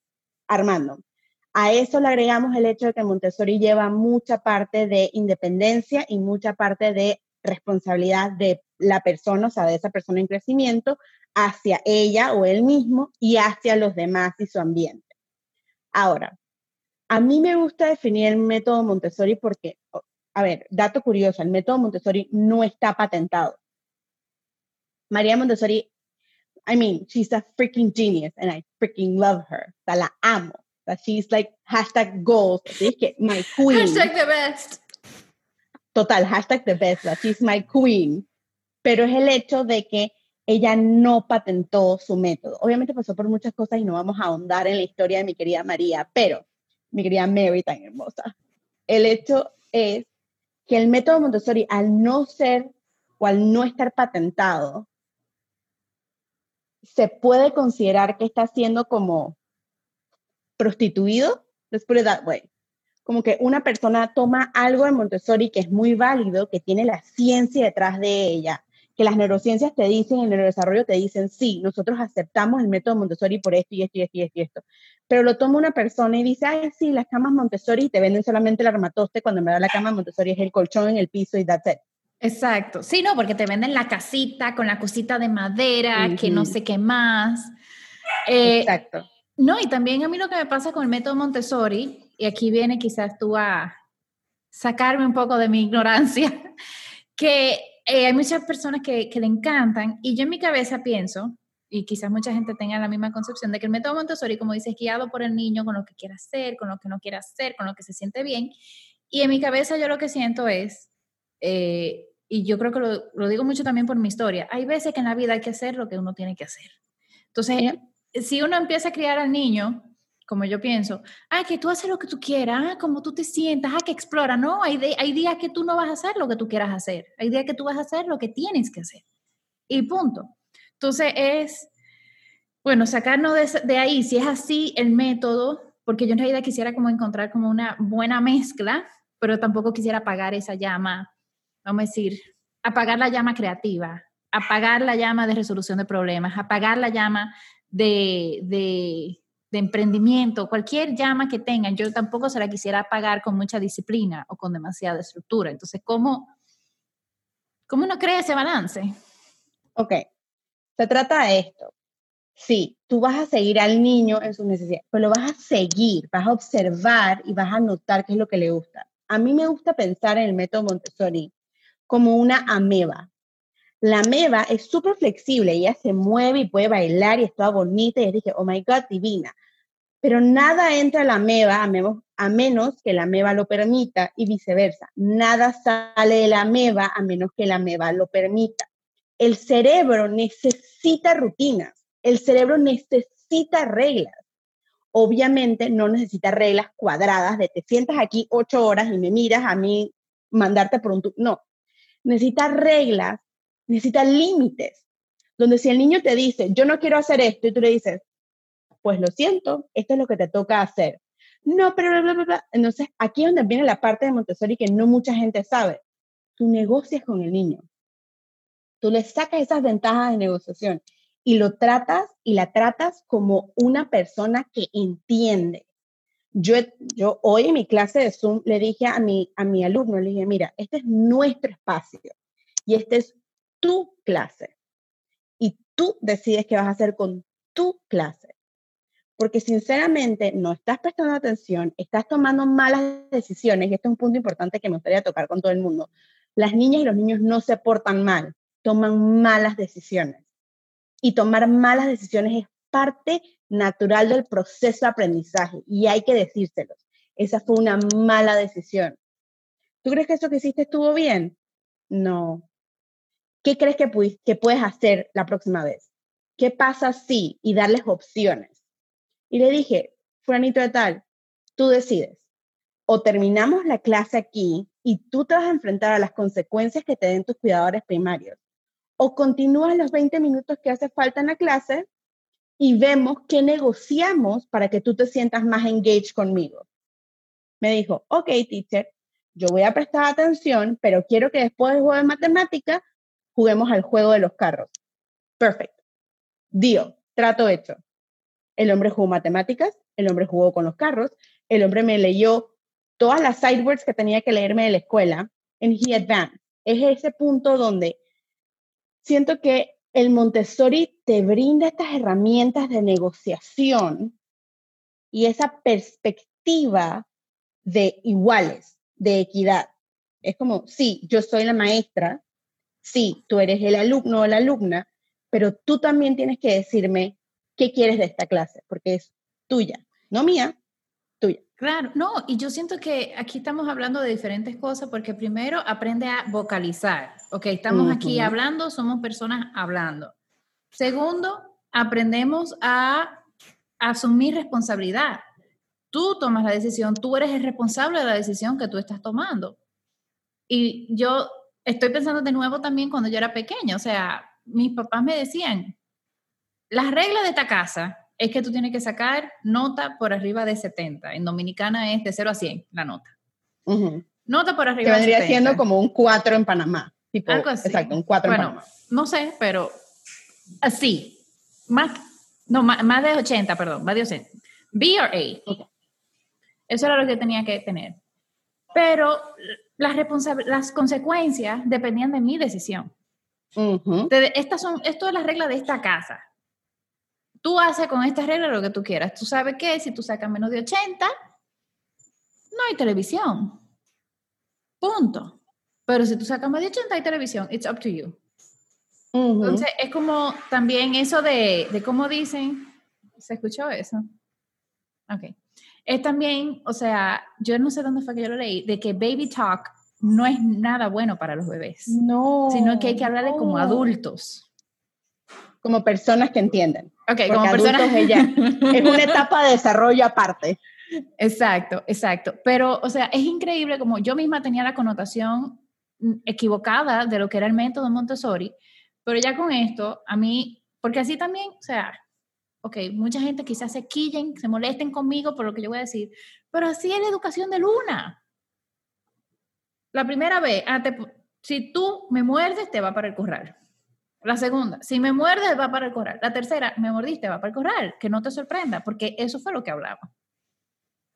armando. A eso le agregamos el hecho de que Montessori lleva mucha parte de independencia y mucha parte de responsabilidad de la persona, o sea, de esa persona en crecimiento, hacia ella o él mismo y hacia los demás y su ambiente. Ahora, a mí me gusta definir el método Montessori porque, a ver, dato curioso, el método Montessori no está patentado. María Montessori, I mean, she's a freaking genius and I freaking love her. O sea, la amo. O sea, she's like hashtag goals. Así que my queen. Hashtag the best. Total, hashtag the best. She's my queen. Pero es el hecho de que ella no patentó su método. Obviamente pasó por muchas cosas y no vamos a ahondar en la historia de mi querida María, pero mi querida Mary tan hermosa. El hecho es que el método Montessori, al no ser o al no estar patentado, se puede considerar que está siendo como prostituido, let's put it that way. Como que una persona toma algo de Montessori que es muy válido, que tiene la ciencia detrás de ella, que las neurociencias te dicen, el neurodesarrollo te dicen, sí, nosotros aceptamos el método Montessori por esto y esto y esto y esto y esto. Pero lo toma una persona y dice, ay, sí, las camas Montessori y te venden solamente el armatoste cuando me da la cama Montessori es el colchón en el piso y that's it. Exacto. Sí, no, porque te venden la casita con la cosita de madera, que no sé qué más. Eh, Exacto. No, y también a mí lo que me pasa con el método Montessori, y aquí viene quizás tú a sacarme un poco de mi ignorancia, que eh, hay muchas personas que, que, le encantan y yo en mi cabeza pienso, y quizás mucha gente tenga la misma concepción, de que el método Montessori, como dices, guiado por el niño con lo que quiera hacer, con lo que no quiera hacer, con lo que se siente bien. Y en mi cabeza yo lo que siento es, eh, y yo creo que lo, lo, digo mucho también por mi historia, hay veces que en la vida hay que hacer lo que uno tiene que hacer. Entonces, si uno empieza a criar al niño como yo pienso, ah, que tú haces lo que tú quieras, ah, como tú te sientas, ah, que explora. No, hay, hay días que tú no vas a hacer lo que tú quieras hacer, hay días que tú vas a hacer lo que tienes que hacer. Y punto. Entonces es, bueno, sacarnos de, de ahí, si es así el método, porque yo en realidad quisiera como encontrar como una buena mezcla, pero tampoco quisiera apagar esa llama, vamos a decir, apagar la llama creativa, apagar la llama de resolución de problemas, apagar la llama de, de de emprendimiento, cualquier llama que tengan, yo tampoco se la quisiera pagar con mucha disciplina o con demasiada estructura. Entonces, ¿cómo, cómo uno crea ese balance? Ok, se trata de esto. Sí, tú vas a seguir al niño en sus necesidades, pero lo vas a seguir, vas a observar y vas a notar qué es lo que le gusta. A mí me gusta pensar en el método Montessori como una ameba. La ameba es súper flexible, ella se mueve y puede bailar y es toda bonita. Y dije, oh my God, divina. Pero nada entra a la ameba a menos, que la ameba lo permita y viceversa. Nada sale de la ameba a menos que la ameba lo permita. El cerebro necesita necesita rutinas, el cerebro necesita reglas. Obviamente no necesita reglas cuadradas de te sientas aquí ocho horas y me miras a mí mandarte por un... No, necesita reglas, necesita límites, donde si el niño te dice, yo no quiero hacer esto, y tú le dices, pues lo siento, esto es lo que te toca hacer. No, pero bla, bla, bla, Entonces, aquí es donde viene la parte de Montessori que no mucha gente sabe. Tú negocias con el niño. Tú le sacas esas ventajas de negociación y lo tratas y la tratas como una persona que entiende. Yo, yo hoy en mi clase de Zoom le dije a mi, a mi alumno, le dije, mira, este es nuestro espacio y este es tu clase. Y tú decides qué vas a hacer con tu clase. Porque sinceramente no estás prestando atención, estás tomando malas decisiones, y este es un punto importante que me gustaría tocar con todo el mundo. Las niñas y los niños no se portan mal, toman malas decisiones. Y tomar malas decisiones es parte natural del proceso de aprendizaje y hay que decírselos. Esa fue una mala decisión. ¿Tú crees que eso que hiciste estuvo bien? No. ¿Qué crees que, que puedes hacer la próxima vez? ¿Qué pasa si? Y darles opciones. Y le dije, fulanito de tal, tú decides. O terminamos la clase aquí y tú te vas a enfrentar a las consecuencias que te den tus cuidadores primarios. O continúas los 20 minutos que hace falta en la clase y vemos qué negociamos para que tú te sientas más engaged conmigo. Me dijo, ok, teacher, yo voy a prestar atención, pero quiero que después del juego de matemática juguemos al juego de los carros. Perfecto. Dio, trato hecho. El hombre jugó matemáticas, el hombre jugó con los carros, el hombre me leyó todas las sidewords que tenía que leerme de la escuela, en he advanced. Es ese punto donde siento que el Montessori te brinda estas herramientas de negociación y esa perspectiva de iguales, de equidad. Es como, sí, yo soy la maestra, sí, tú eres el alumno o la alumna, pero tú también tienes que decirme qué quieres de esta clase, porque es tuya, no mía, tuya. Claro, no, y yo siento que aquí estamos hablando de diferentes cosas porque primero aprende a vocalizar, ok, estamos aquí hablando, somos personas hablando. Segundo, aprendemos a asumir responsabilidad. Tú tomas la decisión, tú eres el responsable de la decisión que tú estás tomando. Y yo estoy pensando de nuevo también cuando yo era pequeña, o sea, mis papás me decían, las reglas de esta casa es que tú tienes que sacar nota por arriba de 70. En Dominicana es de 0 a 100 la nota. Nota por arriba que vendría siendo como un 4 en Panamá. Algo así. Exacto, un 4 en Panamá. No sé, pero así. Más, no, más, de 80, perdón, más de 80. B o A. Eso era lo que tenía que tener. Pero las, las consecuencias dependían de mi decisión. estas son, esto es la regla de esta casa tú haces con esta regla lo que tú quieras. Tú sabes que si tú sacas menos de 80, no hay televisión. Punto. Pero si tú sacas más de 80, hay televisión. It's up to you. Entonces, es como también eso de, de cómo dicen, ¿se escuchó eso? Ok. Es también, o sea, yo no sé dónde fue que yo lo leí, de que baby talk no es nada bueno para los bebés. No. Sino que hay que hablarle como adultos como personas que entienden. Ok, como personas. Ella, es una etapa de desarrollo aparte. Exacto, exacto. Pero, o sea, es increíble como yo misma tenía la connotación equivocada de lo que era el método Montessori, pero ya con esto, a mí, porque así también, o sea, ok, mucha gente quizás se quillen, se molesten conmigo por lo que yo voy a decir, pero así es la educación de Luna. La primera vez, ah, si tú me muerdes, te va para el corral. La segunda, si me muerdes, va para el corral. La tercera, me mordiste, va para el corral. Que no te sorprenda, porque eso fue lo que hablaba.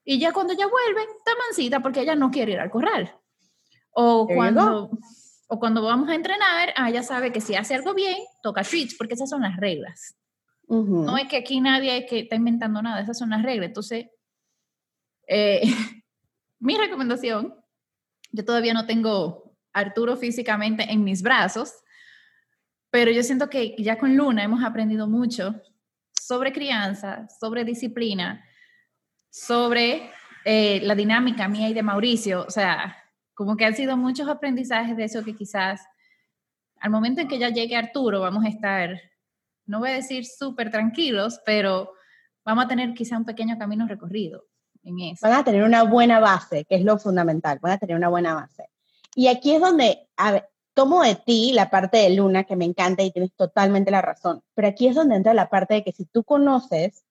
Y ya cuando ella vuelve, está mansita porque ella no quiere ir al corral. O cuando, o cuando vamos a entrenar, ah, ella sabe que si hace algo bien, toca treats, porque esas son las reglas. No es que aquí nadie que está inventando nada, esas son las reglas. Entonces, eh, mi recomendación, yo todavía no tengo Arturo físicamente en mis brazos, pero yo siento que ya con Luna hemos aprendido mucho sobre crianza, sobre disciplina, sobre eh, la dinámica mía y de Mauricio. O sea, como que han sido muchos aprendizajes de eso que quizás al momento en que ya llegue Arturo vamos a estar no voy a decir súper tranquilos, pero vamos a tener quizá un pequeño camino recorrido en eso. Van a tener una buena base, que es lo fundamental, van a tener una buena base. Y aquí es donde, a ver, tomo de ti la parte de Luna, que me encanta y tienes totalmente la razón, pero aquí es donde entra la parte de que si tú conoces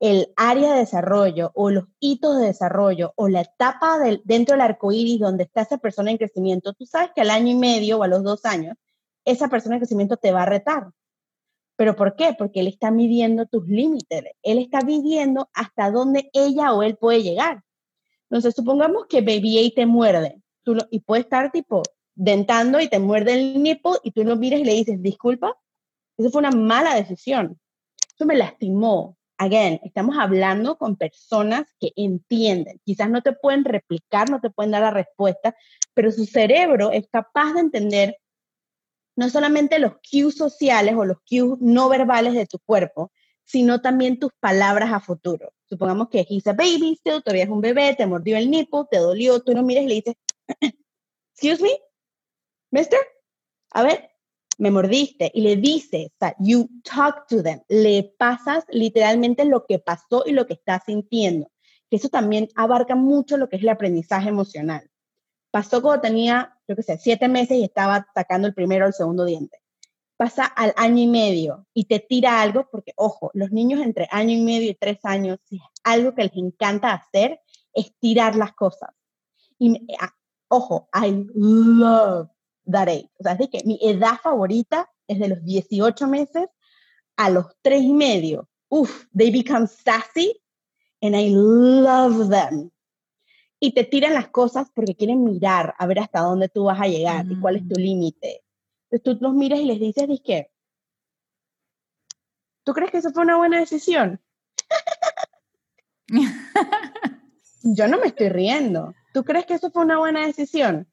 el área de desarrollo o los hitos de desarrollo o la etapa dentro del arco iris donde está esa persona en crecimiento, tú sabes que al año y medio o a los dos años, esa persona en crecimiento te va a retar. ¿Pero por qué? Porque él está midiendo tus límites, él está midiendo hasta dónde ella o él puede llegar. Entonces, supongamos que Baby A te muerde y puede estar tipo dentando y te muerde el nipo y tú lo miras y le dices, disculpa, eso fue una mala decisión. Eso me lastimó. Again, estamos hablando con personas que entienden. Quizás no te pueden replicar, no te pueden dar la respuesta, pero su cerebro es capaz de entender no solamente los cues sociales o los cues no verbales de tu cuerpo, sino también tus palabras a futuro. Supongamos que he's a baby still, todavía es un bebé, te mordió el nipo, te dolió, tú no mires y le dices, excuse me, mister, a ver, me mordiste y le dices, you talk to them, le pasas literalmente lo que pasó y lo que estás sintiendo. Que eso también abarca mucho lo que es el aprendizaje emocional. Pasó cuando tenía, yo qué sé, siete meses y estaba sacando el primero o el segundo diente. Pasa al año y medio y te tira algo, porque ojo, los niños entre año y medio y tres años, si es algo que les encanta hacer, es tirar las cosas. Y ah, ojo, I love that age. O sea, es que mi edad favorita es de los 18 meses a los tres y medio. Uf, they become sassy and I love them y te tiran las cosas porque quieren mirar a ver hasta dónde tú vas a llegar y cuál es tu mm. límite. Entonces tú los miras y les dices, qué? ¿Tú crees que eso fue una buena decisión? Yo no me estoy riendo. ¿Tú crees que eso fue una buena decisión?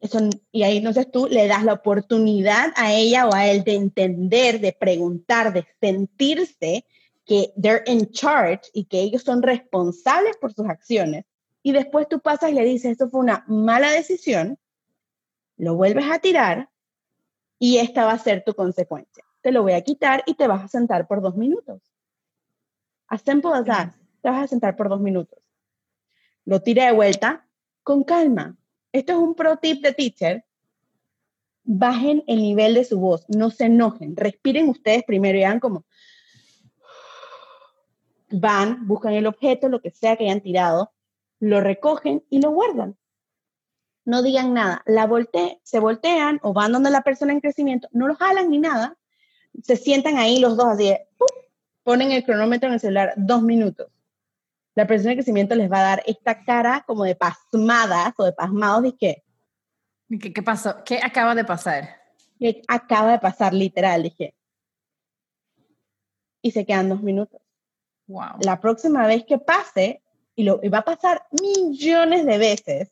Eso, y ahí entonces tú le das la oportunidad a ella o a él de entender, de preguntar, de sentirse que they're in charge y que ellos son responsables por sus acciones, y después tú pasas y le dices, esto fue una mala decisión, lo vuelves a tirar y esta va a ser tu consecuencia. Te lo voy a quitar y te vas a sentar por dos minutos. As simple as that. Te vas a sentar por dos minutos. Lo tira de vuelta con calma. Esto es un pro tip de teacher. Bajen el nivel de su voz, no se enojen, respiren ustedes primero y hagan como, van, buscan el objeto, lo que sea que hayan tirado, lo recogen y lo guardan. No digan nada, la volte se voltean o van donde la persona en crecimiento, no lo jalan ni nada, se sientan ahí los dos así, ponen el cronómetro en el celular dos minutos. La persona en crecimiento les va a dar esta cara como de pasmadas o de pasmados de qué. ¿Qué, qué pasó? ¿Qué acaba de pasar? ¿Qué acaba de pasar literal? Dije. Y se quedan dos minutos. La próxima vez que pase, y, lo, va a pasar millones de veces,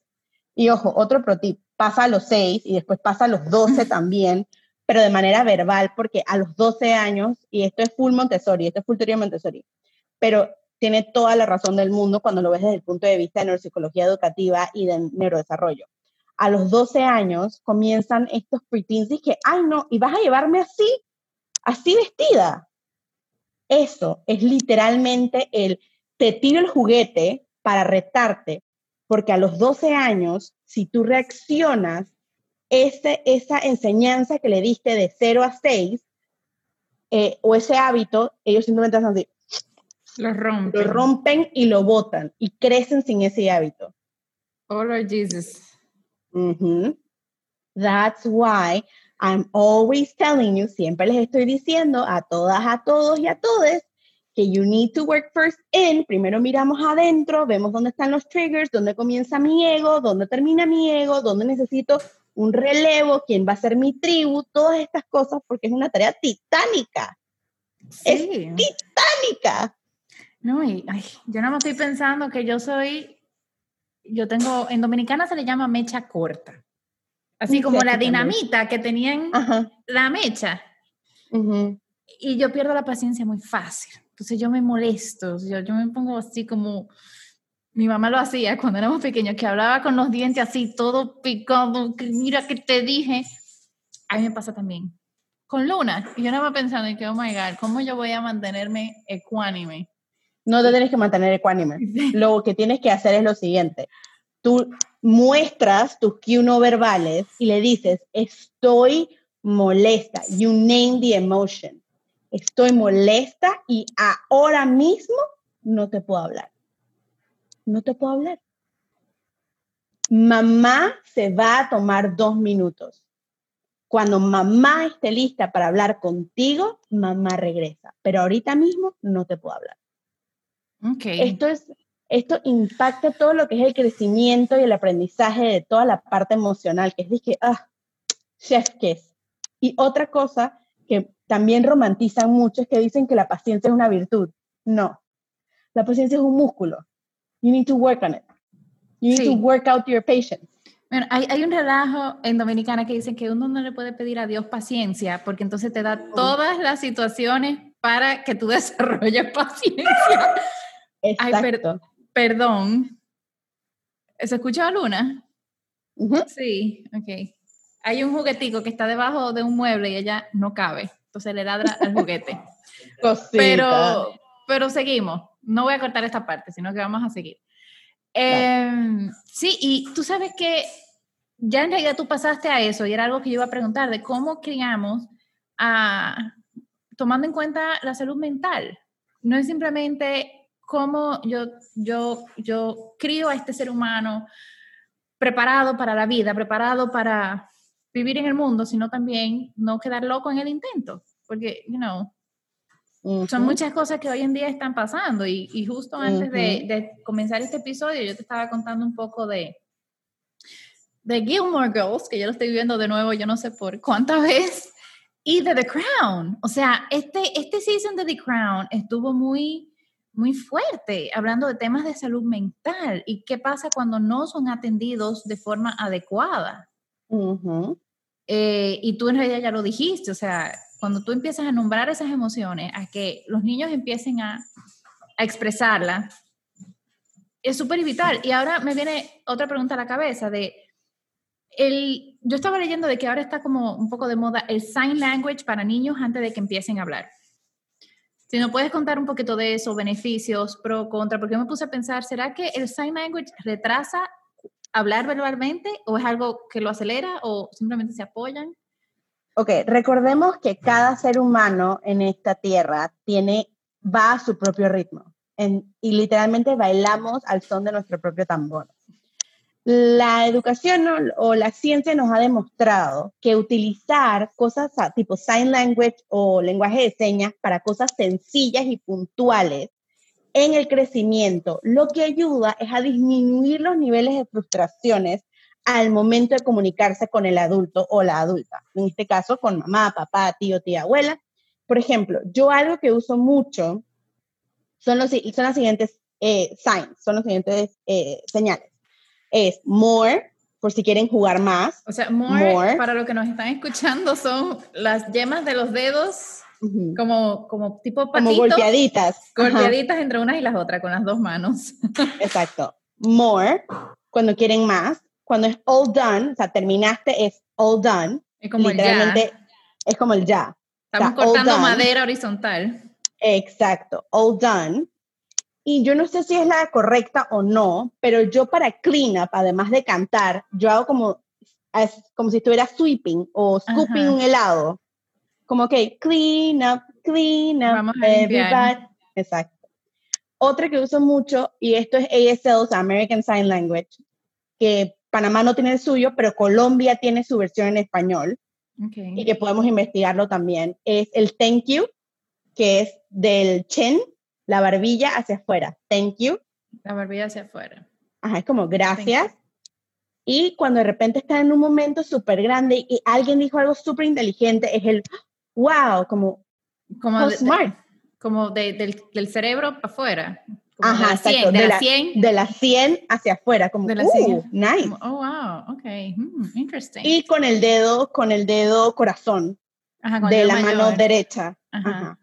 y ojo, otro pro tip, pasa a los 6 y después pasa a los 12 también, pero de manera verbal, porque a los 12 años, y esto es full Montessori, esto es full teoría Montessori, pero tiene toda la razón del mundo cuando lo ves desde el punto de vista de neuropsicología educativa y de neurodesarrollo. A los 12 años comienzan estos preteens y que, ay no, y vas a llevarme así, así vestida. Eso es literalmente el te tiro el juguete para retarte, porque a los 12 años, si tú reaccionas ese, esa enseñanza que le diste de 0 a 6, eh, o ese hábito, ellos simplemente hacen así. Lo rompen. Lo rompen y lo botan y crecen sin ese hábito. Oh, Lord Jesus. That's why I'm always telling you, siempre les estoy diciendo a todas, a todos y a todos que you need to work first in. Primero miramos adentro, vemos dónde están los triggers, dónde comienza mi ego, dónde termina mi ego, dónde necesito un relevo, quién va a ser mi tribu, todas estas cosas, porque es una tarea titánica. Es titánica. No, y yo no me estoy pensando que yo soy, yo tengo, en Dominicana se le llama mecha corta. Así como la dinamita que tenían la mecha. Y yo pierdo la paciencia muy fácil. Entonces yo me molesto, yo, yo me pongo así como mi mamá lo hacía cuando éramos pequeños, que hablaba con los dientes así, todo picado, que mira que te dije. A mí me pasa también. Con Luna, y yo estaba pensando en que, oh my God, ¿cómo yo voy a mantenerme ecuánime? No te tienes que mantener ecuánime. Lo que tienes que hacer es lo siguiente. Tú muestras tus cue no verbales y le dices, estoy molesta. You name the emotion. Estoy molesta y ahora mismo no te puedo hablar. No te puedo hablar. Mamá se va a tomar dos minutos. Cuando mamá esté lista para hablar contigo, mamá regresa. Pero ahorita mismo no te puedo hablar. Okay. Esto, es, esto impacta todo lo que es el crecimiento y el aprendizaje de toda la parte emocional, que es dije, ah, chef kiss. Y otra cosa que también romantizan mucho es que dicen que la paciencia es una virtud. No, la paciencia es un músculo. You need to work on it. You need to work out your patience. Bueno, hay, hay, un relajo en Dominicana que dicen que uno no le puede pedir a Dios paciencia porque entonces te da todas las situaciones para que tú desarrolles paciencia. Exacto. perdón. ¿Se escucha Luna? Sí, ok. Hay un juguetico que está debajo de un mueble y ella no cabe. Entonces le ladra al juguete. Pero, pero seguimos. No voy a cortar esta parte, sino que vamos a seguir. Em, sí, y tú sabes que ya en realidad tú pasaste a eso y era algo que yo iba a preguntar de cómo criamos a, tomando en cuenta la salud mental. No es simplemente cómo yo, yo, yo crío a este ser humano preparado para la vida, preparado para vivir en el mundo, sino también no quedar loco en el intento, porque, you know, son muchas cosas que hoy en día están pasando y, y justo antes de, de, comenzar este episodio yo te estaba contando un poco de, de Gilmore Girls, que yo lo estoy viendo de nuevo, yo no sé por cuántas veces, y de The Crown. O sea, este, este season de The Crown estuvo muy muy fuerte, hablando de temas de salud mental y qué pasa cuando no son atendidos de forma adecuada. Eh, y tú en realidad ya lo dijiste, o sea, cuando tú empiezas a nombrar esas emociones, a que los niños empiecen a, a expresarlas, es súper vital. Y ahora me viene otra pregunta a la cabeza de, el, yo estaba leyendo de que ahora está como un poco de moda el sign language para niños antes de que empiecen a hablar. Si no puedes contar un poquito de eso, beneficios, pro, contra, porque me puse a pensar, ¿será que el sign language retrasa hablar verbalmente o es algo que lo acelera o simplemente se apoyan? Ok, recordemos que cada ser humano en esta tierra tiene, va a su propio ritmo y literalmente bailamos al son de nuestro propio tambor la educación o la ciencia nos ha demostrado que utilizar cosas tipo sign language o lenguaje de señas para cosas sencillas y puntuales en el crecimiento, lo que ayuda es a disminuir los niveles de frustraciones al momento de comunicarse con el adulto o la adulta, en este caso con mamá, papá, tío, tía, abuela. Por ejemplo, yo algo que uso mucho son, los, son las siguientes eh, signs, son las siguientes eh, señales es more, por si quieren jugar más. O sea, more, para los que nos están escuchando, son las yemas de los dedos, como, como tipo patitos. Como golpeaditas. Golpeaditas entre unas y las otras, con las dos manos. Exacto. More, cuando quieren más. Cuando es all done, o sea, terminaste, es all done. Es como Literalmente, el ya. Es como el ya. Estamos cortando madera horizontal. Exacto, all done y yo no sé si es la correcta o no, pero yo para clean up, además de cantar, yo hago como, como si estuviera sweeping o scooping un helado. Como que clean up, clean up, Vamos a Exacto. Otra que uso mucho, y esto es ASL, o American Sign Language, que Panamá no tiene el suyo, pero Colombia tiene su versión en español. Y que podemos investigarlo también. Es el thank you, que es del chin la barbilla hacia afuera. Thank you. La barbilla hacia afuera. Ajá, es como gracias. Y cuando de repente está en un momento súper grande y alguien dijo algo súper inteligente, es el wow, como, como smart. como del, del, cerebro para afuera. Ajá, exacto. De, la 100. De la 100 hacia afuera, como, de la 100. Uh, nice. oh, wow, ok, hmm, interesting. Y con el dedo, con el dedo corazón Ajá, de la mano derecha. Ajá.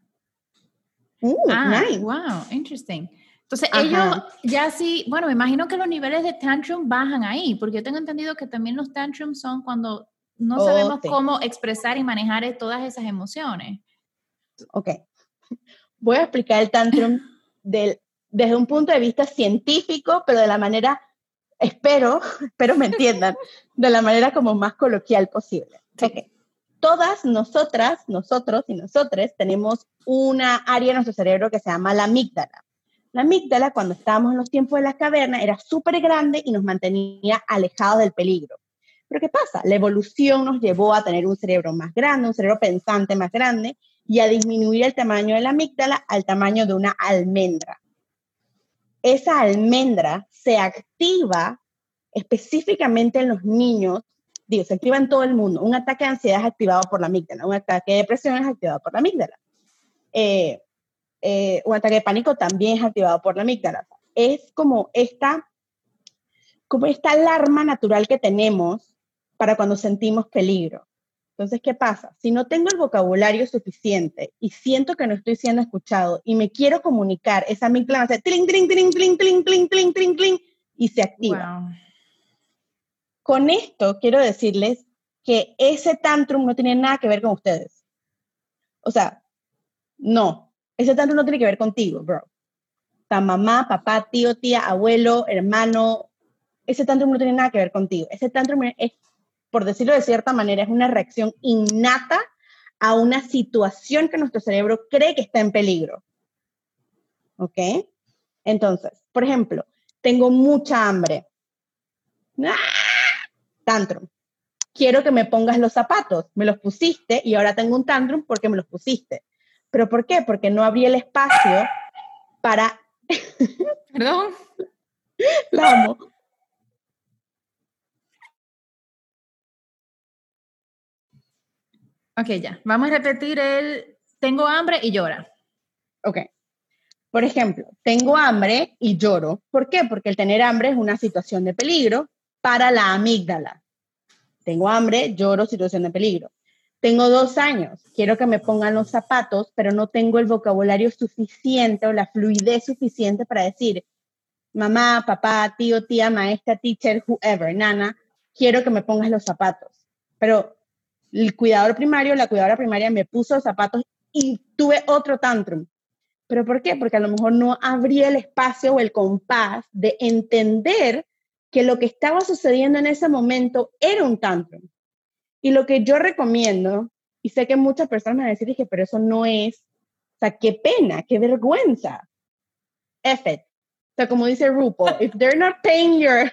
Uh, ah, wow, interesting. Entonces ellos ya sí, bueno, me imagino que los niveles de tantrum bajan ahí, porque yo tengo entendido que también los tantrums son cuando no Oh, sabemos sí. cómo expresar y manejar e- todas esas emociones. Ok. Voy a explicar el tantrum del, desde un punto de vista científico, pero de la manera, espero, espero me entiendan, de la manera como más coloquial posible. Sí. Ok. Todas nosotras, nosotros y nosotres tenemos una área en nuestro cerebro que se llama la amígdala. La amígdala, cuando estábamos en los tiempos de las cavernas, era súper grande y nos mantenía alejados del peligro. Pero ¿qué pasa? La evolución nos llevó a tener un cerebro más grande, un cerebro pensante más grande y a disminuir el tamaño de la amígdala al tamaño de una almendra. Esa almendra se activa específicamente en los niños, digo, se activa en todo el mundo. Un ataque de ansiedad es activado por la amígdala, un ataque de depresión es activado por la amígdala. Eh, eh, un ataque de pánico también es activado por la amígdala. Es como esta, como esta alarma natural que tenemos para cuando sentimos peligro. Entonces, ¿qué pasa? Si no tengo el vocabulario suficiente y siento que no estoy siendo escuchado y me quiero comunicar, esa amígdala hacer tling, tling, tling, tling, tling, tling, tling, tling, tling, y se activa. Wow. Con esto quiero decirles que ese tantrum no tiene nada que ver con ustedes. O sea, no, ese tantrum no tiene que ver contigo, bro. Ta mamá, papá, tío, tía, abuelo, hermano, ese tantrum no tiene nada que ver contigo. Ese tantrum es, por decirlo de cierta manera, es una reacción innata a una situación que nuestro cerebro cree que está en peligro. ¿Ok? Entonces, por ejemplo, tengo mucha hambre. ¡Ah! Tantrum. Quiero que me pongas los zapatos. Me los pusiste y ahora tengo un tantrum porque me los pusiste. ¿Pero por qué? Porque no abrí el espacio para... Perdón. La amo. Ok, ya. Vamos a repetir el tengo hambre y llora. Ok. Por ejemplo, tengo hambre y lloro. ¿Por qué? Porque el tener hambre es una situación de peligro para la amígdala. Tengo hambre, lloro, situación de peligro. Tengo dos años, quiero que me pongan los zapatos, pero no tengo el vocabulario suficiente o la fluidez suficiente para decir, mamá, papá, tío, tía, maestra, teacher, whoever, nana, quiero que me pongas los zapatos. Pero el cuidador primario, la cuidadora primaria me puso los zapatos y tuve otro tantrum. ¿Pero por qué? Porque a lo mejor no abrí el espacio o el compás de entender que lo que estaba sucediendo en ese momento era un tantrum. Y lo que yo recomiendo, y sé que muchas personas me van a decir, dije, pero eso no es, o sea, qué pena, qué vergüenza. F it. O sea, como dice RuPaul, if they're not paying your,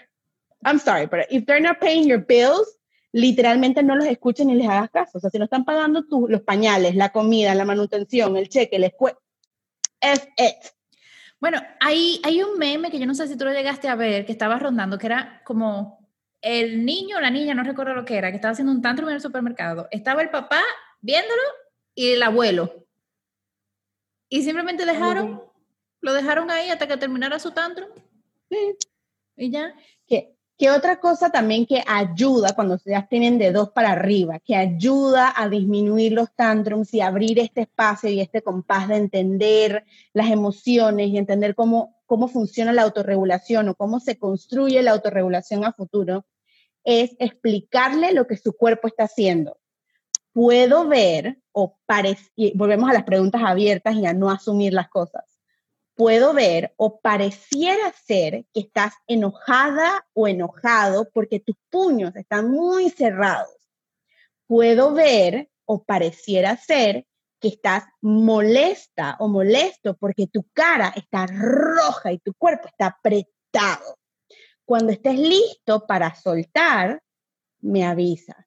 I'm sorry, but if they're not paying your bills, literalmente no los escuchen ni les hagas caso. O sea, si no están pagando tú, los pañales, la comida, la manutención, el cheque, la escuela, F it. Bueno, hay, hay un meme que yo no sé si tú lo llegaste a ver, que estaba rondando, que era como el niño o la niña, no recuerdo lo que era, que estaba haciendo un tantrum en el supermercado. Estaba el papá viéndolo y el abuelo. Y simplemente dejaron, lo dejaron ahí hasta que terminara su tantrum. Sí. Y ya. ¿Qué, otra cosa también que ayuda cuando ustedes tienen de dos para arriba, que ayuda a disminuir los tantrums y abrir este espacio y este compás de entender las emociones y entender cómo, cómo funciona la autorregulación o cómo se construye la autorregulación a futuro, es explicarle lo que su cuerpo está haciendo. Puedo ver, o parece, y volvemos a las preguntas abiertas y a no asumir las cosas puedo ver o pareciera ser que estás enojada o enojado porque tus puños están muy cerrados. Puedo ver o pareciera ser que estás molesta o molesto porque tu cara está roja y tu cuerpo está apretado. Cuando estés listo para soltar, me avisas.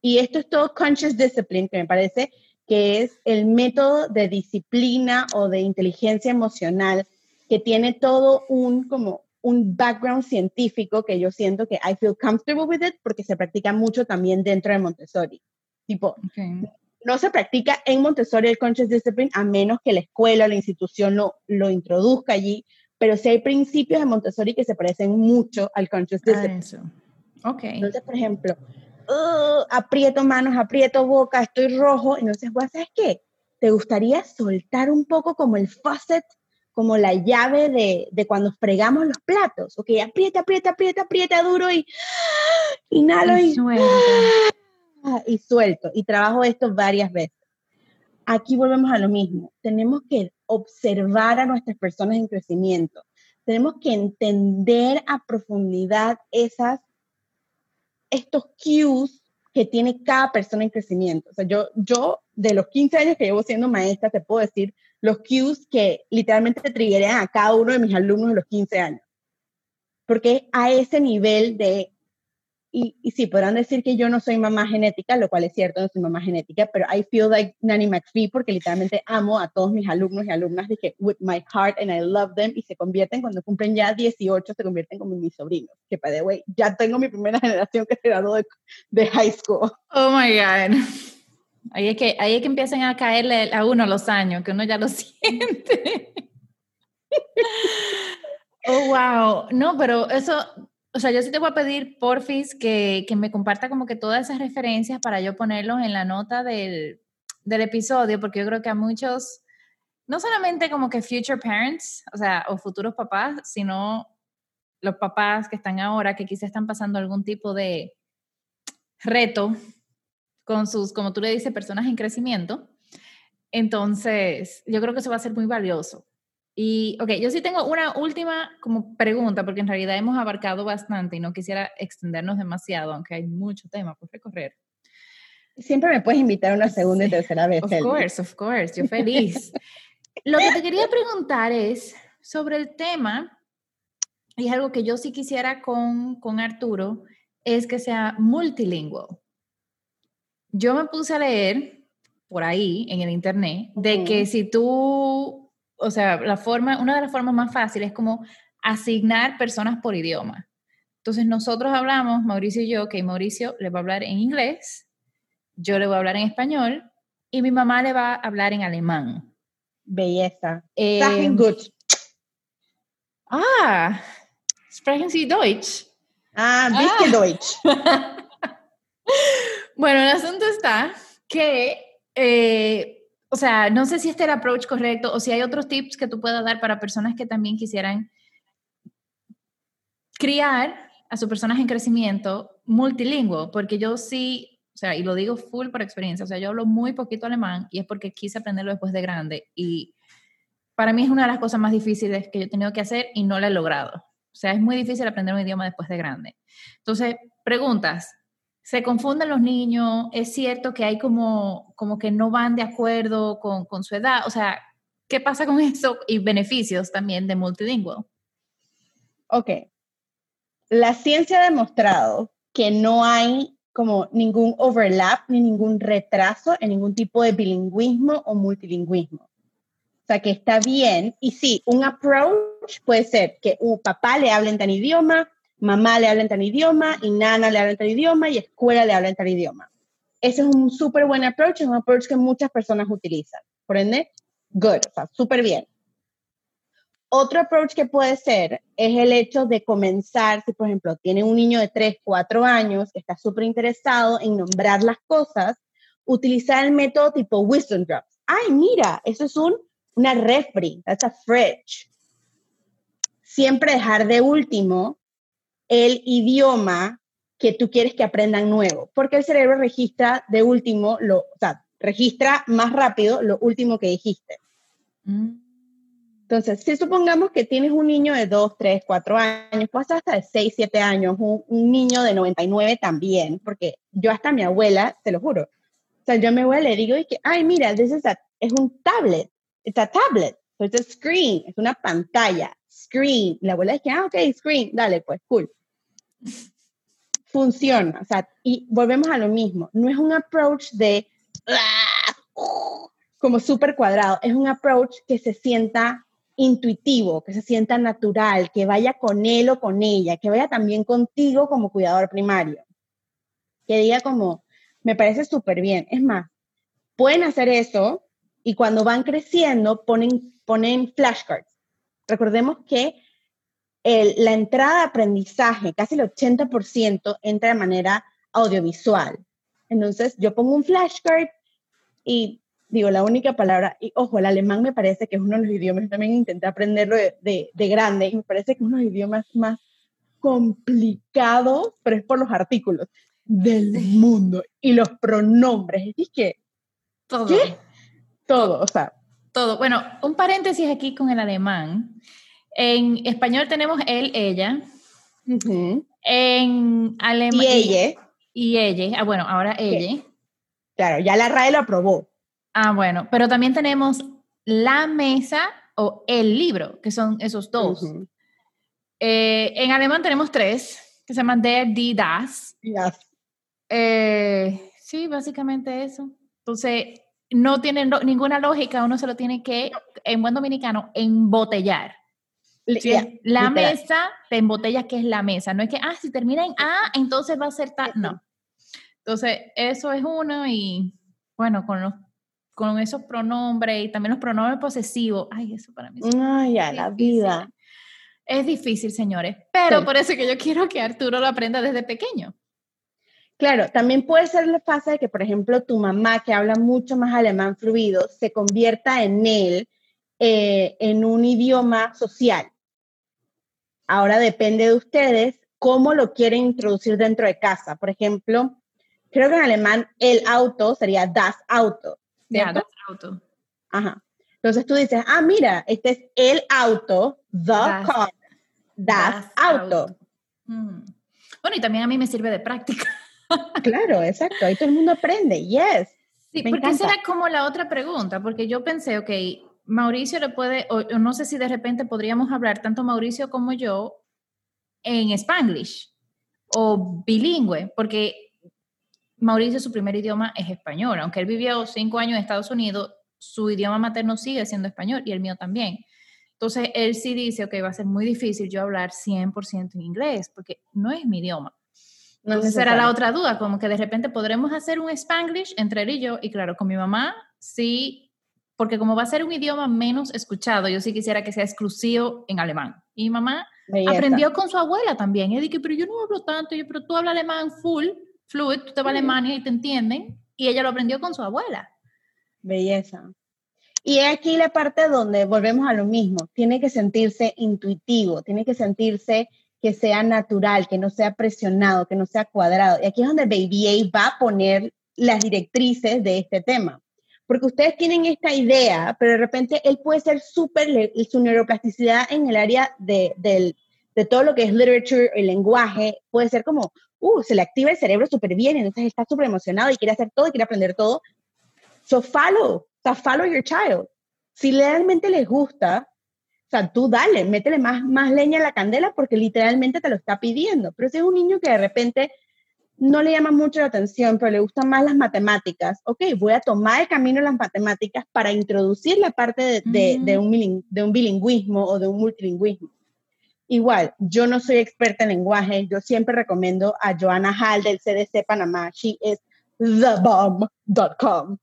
Y esto es todo conscious discipline, que me parece que es el método de disciplina o de inteligencia emocional que tiene todo un como un background científico que yo siento que I feel comfortable with it porque se practica mucho también dentro de Montessori. Tipo, Okay. no se practica en Montessori el conscious discipline a menos que la escuela o la institución lo, lo introduzca allí, pero sí hay principios de Montessori que se parecen mucho al conscious Ah, discipline. eso. Ok. Entonces, por ejemplo, uh, aprieto manos, aprieto boca, estoy rojo, entonces, bueno, ¿sabes qué? ¿Te gustaría soltar un poco como el faucet, como la llave de, de cuando fregamos los platos? Ok, aprieta, aprieta, aprieta, aprieta duro y inhalo y, Suelta. y suelto y trabajo esto varias veces. Aquí volvemos a lo mismo. Tenemos que observar a nuestras personas en crecimiento. Tenemos que entender a profundidad esas, estos cues que tiene cada persona en crecimiento. O sea, yo, yo de los 15 años que llevo siendo maestra, te puedo decir los cues que literalmente triggerean a cada uno de mis alumnos de los 15 años. Porque a ese nivel de y, y, sí, podrán decir que yo no soy mamá genética, lo cual es cierto, no soy mamá genética, pero I feel like Nanny McPhee porque literalmente amo a todos mis alumnos y alumnas, dije, with my heart and I love them, y se convierten, cuando cumplen ya 18, se convierten como mis sobrinos, que by the way, ya tengo mi primera generación que se graduó de, de high school. Oh my God. Ahí es, que, ahí es que empiezan a caerle a uno los años, que uno ya lo siente. oh, wow. No, pero eso, o sea, yo sí te voy a pedir, porfis, que, que me comparta como que todas esas referencias para yo ponerlos en la nota del, del episodio, porque yo creo que a muchos, no solamente como que future parents, o sea, o futuros papás, sino los papás que están ahora, que quizás están pasando algún tipo de reto con sus, como tú le dices, personas en crecimiento. Entonces, yo creo que eso va a ser muy valioso. Y, ok, yo sí tengo una última como pregunta, porque en realidad hemos abarcado bastante y no quisiera extendernos demasiado, aunque hay mucho tema por recorrer. Siempre me puedes invitar una segunda y tercera vez. Of course, of course, yo feliz. Lo que te quería preguntar es sobre el tema, y es algo que yo sí quisiera con, con Arturo, es que sea multilingüe. Yo me puse a leer por ahí en el internet de que si tú o sea, la forma, una de las formas más fáciles es como asignar personas por idioma. Entonces nosotros hablamos, Mauricio y yo, que Mauricio le va a hablar en inglés, yo le voy a hablar en español y mi mamá le va a hablar en alemán. Belleza. Eh, gut. Ah, sprechen Sie Deutsch. Ah, ah. Deutsch. bueno, el asunto está que eh, o sea, no sé si este es el approach correcto o si hay otros tips que tú puedas dar para personas que también quisieran criar a sus personas en crecimiento multilingüe, porque yo sí, o sea, y lo digo full por experiencia, o sea, yo hablo muy poquito alemán y es porque quise aprenderlo después de grande y para mí es una de las cosas más difíciles que yo he tenido que hacer y no lo he logrado. O sea, es muy difícil aprender un idioma después de grande. Entonces, preguntas, se confunden los niños, es cierto que hay como, como que no van de acuerdo con, con su edad, o sea, ¿qué pasa con eso? Y beneficios también de multilingüe. Ok. La ciencia ha demostrado que no hay como ningún overlap ni ningún retraso en ningún tipo de bilingüismo o multilingüismo. O sea, que está bien. Y sí, un approach puede ser que un papá le hable en tan idioma, mamá le habla en tal idioma y nana le habla en tal idioma y escuela le habla en tal idioma. Ese es un súper buen approach, es un approach que muchas personas utilizan. Por ende, good, o sea, súper bien. Otro approach que puede ser es el hecho de comenzar, si por ejemplo tiene un niño de 3, 4 años que está súper interesado en nombrar las cosas, utilizar el método tipo wisdom drops. Ay, mira, eso es un, una refri, that's a fridge. Siempre dejar de último el idioma que tú quieres que aprendan nuevo, porque el cerebro registra de último, lo, o sea, registra más rápido lo último que dijiste. Mm. Entonces, si supongamos que tienes un niño de 2, 3, 4 años, pues hasta de 6, 7 años, un, niño de 99 también, porque yo hasta mi abuela, te lo juro, o sea, yo a mi abuela le digo, y que, ay, mira, this is es un tablet, it's a tablet, so it's a screen, es una pantalla, screen. La abuela dice, ah, ok, screen, dale, pues, cool funciona. O sea, y volvemos a lo mismo. No es un approach de como súper cuadrado, es un approach que se sienta intuitivo, que se sienta natural, que vaya con él o con ella, que vaya también contigo como cuidador primario. Que diga como, me parece súper bien. Es más, pueden hacer eso y cuando van creciendo ponen, ponen flashcards. Recordemos que la entrada de aprendizaje, casi el 80%, entra de manera audiovisual. Entonces, yo pongo un flashcard y digo la única palabra, y ojo, el alemán me parece que es uno de los idiomas, yo también intenté aprenderlo de, de, grande, y me parece que es uno de los idiomas más complicados, pero es por los artículos. del mundo. Y los pronombres, es que... Todo. ¿Qué? Todo, o sea. Todo. Bueno, un paréntesis aquí con el alemán. En español tenemos él, ella. En alemán. Y ella. Y ella. Ah, bueno, ahora ella. Claro, ya la RAE lo aprobó. Ah, bueno, pero también tenemos la mesa o el libro, que son esos dos. Eh, en alemán tenemos tres, que se llaman der, die, das. Eh, sí, básicamente eso. Entonces, no tiene ninguna lógica, uno se lo tiene que, en buen dominicano, embotellar. La mesa te embotella que es la mesa, no es que, ah, si termina en A, entonces va a ser tal, no. Entonces, eso es uno y, bueno, con los con esos pronombres y también los pronombres posesivos. Ay, eso para mí. Ay, ya, la vida. Es difícil, señores, pero por eso que yo quiero que Arturo lo aprenda desde pequeño. Claro, también puede ser la fase de que, por ejemplo, tu mamá, que habla mucho más alemán fluido, se convierta en él eh, en un idioma social. Ahora depende de ustedes cómo lo quieren introducir dentro de casa. Por ejemplo, creo que en alemán el auto sería das Auto. Ya, das Auto. Ajá. Entonces tú dices, ah, mira, este es el auto, the car, das, auto. Mm. Bueno, y también a mí me sirve de práctica. claro, exacto. Ahí todo el mundo aprende. Yes. Sí, porque esa era como la otra pregunta, porque yo pensé, ok, Mauricio le puede, o, no sé si de repente podríamos hablar, tanto Mauricio como yo, en Spanglish o bilingüe, porque Mauricio su primer idioma es español, aunque él vivió cinco años en Estados Unidos, su idioma materno sigue siendo español y el mío también. Entonces, él sí dice, ok, va a ser muy difícil yo hablar 100% en inglés, porque no es mi idioma. Entonces, era la otra duda, como que de repente podremos hacer un spanglish entre él y yo, y claro, con mi mamá, sí, porque como va a ser un idioma menos escuchado, yo sí quisiera que sea exclusivo en alemán. Y mi mamá aprendió con su abuela también. Y dije, pero yo no hablo tanto, yo, pero tú hablas alemán full, fluid, tú te vas a Alemania y te entienden. Y ella lo aprendió con su abuela. Belleza. Y aquí la parte donde volvemos a lo mismo, tiene que sentirse intuitivo, tiene que sentirse que sea natural, que no sea presionado, que no sea cuadrado. Y aquí es donde Baby A va a poner las directrices de este tema. Porque ustedes tienen esta idea, pero de repente él puede ser súper, su neuroplasticidad en el área de, de todo lo que es literature, el lenguaje, puede ser como, uh, se le activa el cerebro súper bien, entonces está súper emocionado y quiere hacer todo y quiere aprender todo. So follow, o sea, follow your child. Si realmente les gusta, o sea, tú dale, métele más, más leña a la candela porque literalmente te lo está pidiendo. Pero si es un niño que de repente no le llama mucho la atención, pero le gustan más las matemáticas, ok, voy a tomar el camino de las matemáticas para introducir la parte de, de, un, de un bilingüismo o de un multilingüismo. Igual, yo no soy experta en lenguaje, yo siempre recomiendo a Joana Hall del CDC Panamá, she is thebomb.com.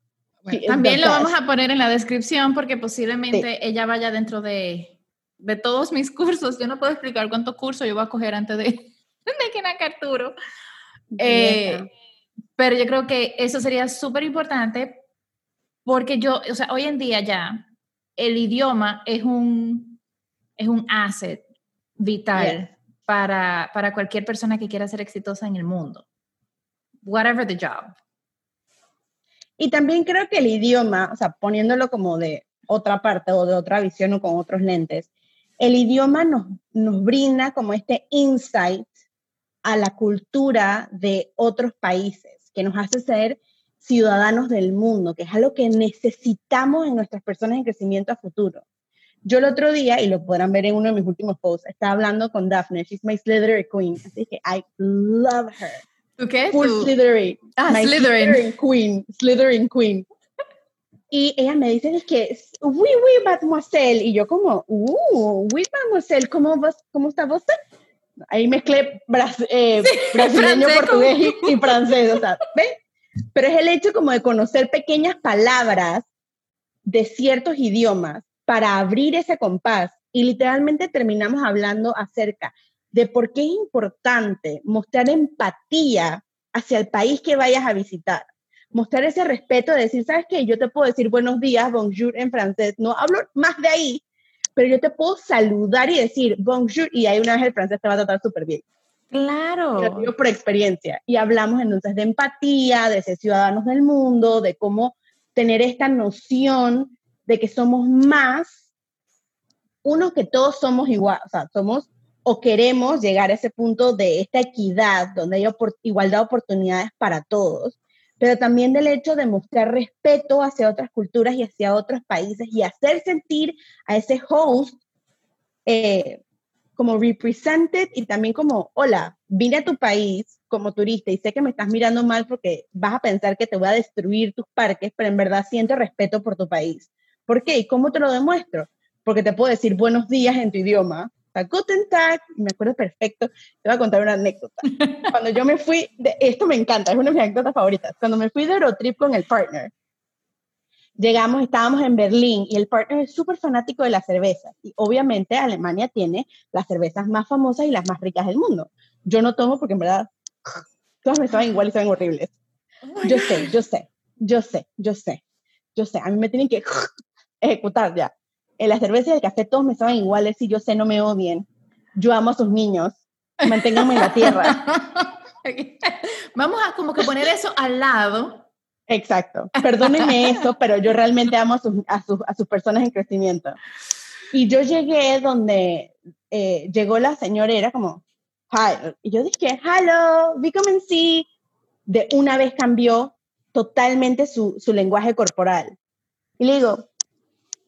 también lo vamos a poner en la descripción porque posiblemente ella vaya dentro de, de, todos mis cursos. Yo no puedo explicar cuántos cursos yo voy a coger antes de, de que Arturo. Eh, pero yo creo que eso sería súper importante porque yo, o sea, hoy en día ya el idioma es un, es un asset vital para, para cualquier persona que quiera ser exitosa en el mundo. Whatever the job. Y también creo que el idioma, o sea, poniéndolo como de otra parte o de otra visión o con otros lentes, el idioma nos, nos brinda como este insight a la cultura de otros países, que nos hace ser ciudadanos del mundo, que es algo que necesitamos en nuestras personas en crecimiento a futuro. Yo el otro día, y lo podrán ver en uno de mis últimos posts, estaba hablando con Daphne, she's my Slytherin queen, así que I love her. ¿Tú qué? Full Slytherin. Ah, Slytherin. Slytherin queen, Slytherin queen. Y ella me dice, es que, oui, oui, mademoiselle. Y yo como, uh, oui, mademoiselle, ¿cómo, vos, cómo está vos? Ahí mezclé eh, brasileño, portugués y, y, francés, o sea, ¿ves? Pero es el hecho como de conocer pequeñas palabras de ciertos idiomas para abrir ese compás y literalmente terminamos hablando acerca de por qué es importante mostrar empatía hacia el país que vayas a visitar. Mostrar ese respeto de decir, ¿sabes qué? Yo te puedo decir buenos días, bonjour en francés, no hablo más de ahí, pero yo te puedo saludar y decir bonjour y ahí una vez el francés te va a tratar súper bien. Claro. Lo digo por experiencia. Y hablamos entonces de empatía, de ser ciudadanos del mundo, de cómo tener esta noción de que somos más, uno que todos somos igual, o sea, somos o queremos llegar a ese punto de esta equidad, donde hay igualdad de oportunidades para todos, pero también del hecho de mostrar respeto hacia otras culturas y hacia otros países y hacer sentir a ese host eh, como represented y también como, hola, vine a tu país como turista y sé que me estás mirando mal porque vas a pensar que te voy a destruir tus parques, pero en verdad siento respeto por tu país. ¿Por qué? ¿Y cómo te lo demuestro? Porque te puedo decir buenos días en tu idioma, Guten Tag, me acuerdo perfecto, te voy a contar una anécdota. Cuando yo me fui, de, esto me encanta, es una de mis anécdotas favoritas, cuando me fui de Eurotrip con el partner, llegamos, estábamos en Berlín y el partner es súper fanático de la cerveza y obviamente Alemania tiene las cervezas más famosas y las más ricas del mundo. Yo no tomo porque en verdad todas me saben igual y saben horribles. Oh yo sé, yo sé, yo sé, yo sé, yo sé, a mí me tienen que ejecutar ya en la cerveza y el café todos me saben iguales y yo sé no me odien. Yo amo a sus niños. Manténganme en la tierra. Vamos a como que poner eso al lado. Exacto. Perdónenme eso, pero yo realmente amo a sus, a sus, a sus personas en crecimiento. Y yo llegué donde eh, llegó la señora, era como, hi. Y yo dije, hello, come see. De una vez cambió totalmente su, su lenguaje corporal. Y le digo,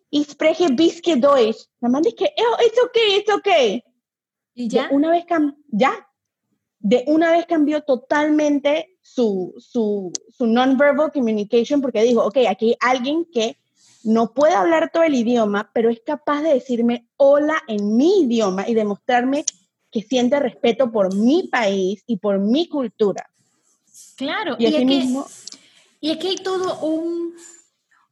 ich spreche bisschen Deutsch. La man dije, oh, it's okay, it's okay. ¿Y ya? De una vez ya. De una vez cambió totalmente su, su, su non-verbal communication porque dijo, ok, aquí hay alguien que no puede hablar todo el idioma, pero es capaz de decirme hola en mi idioma y demostrarme que siente respeto por mi país y por mi cultura. Claro, y, y, es, que, y es que hay todo un,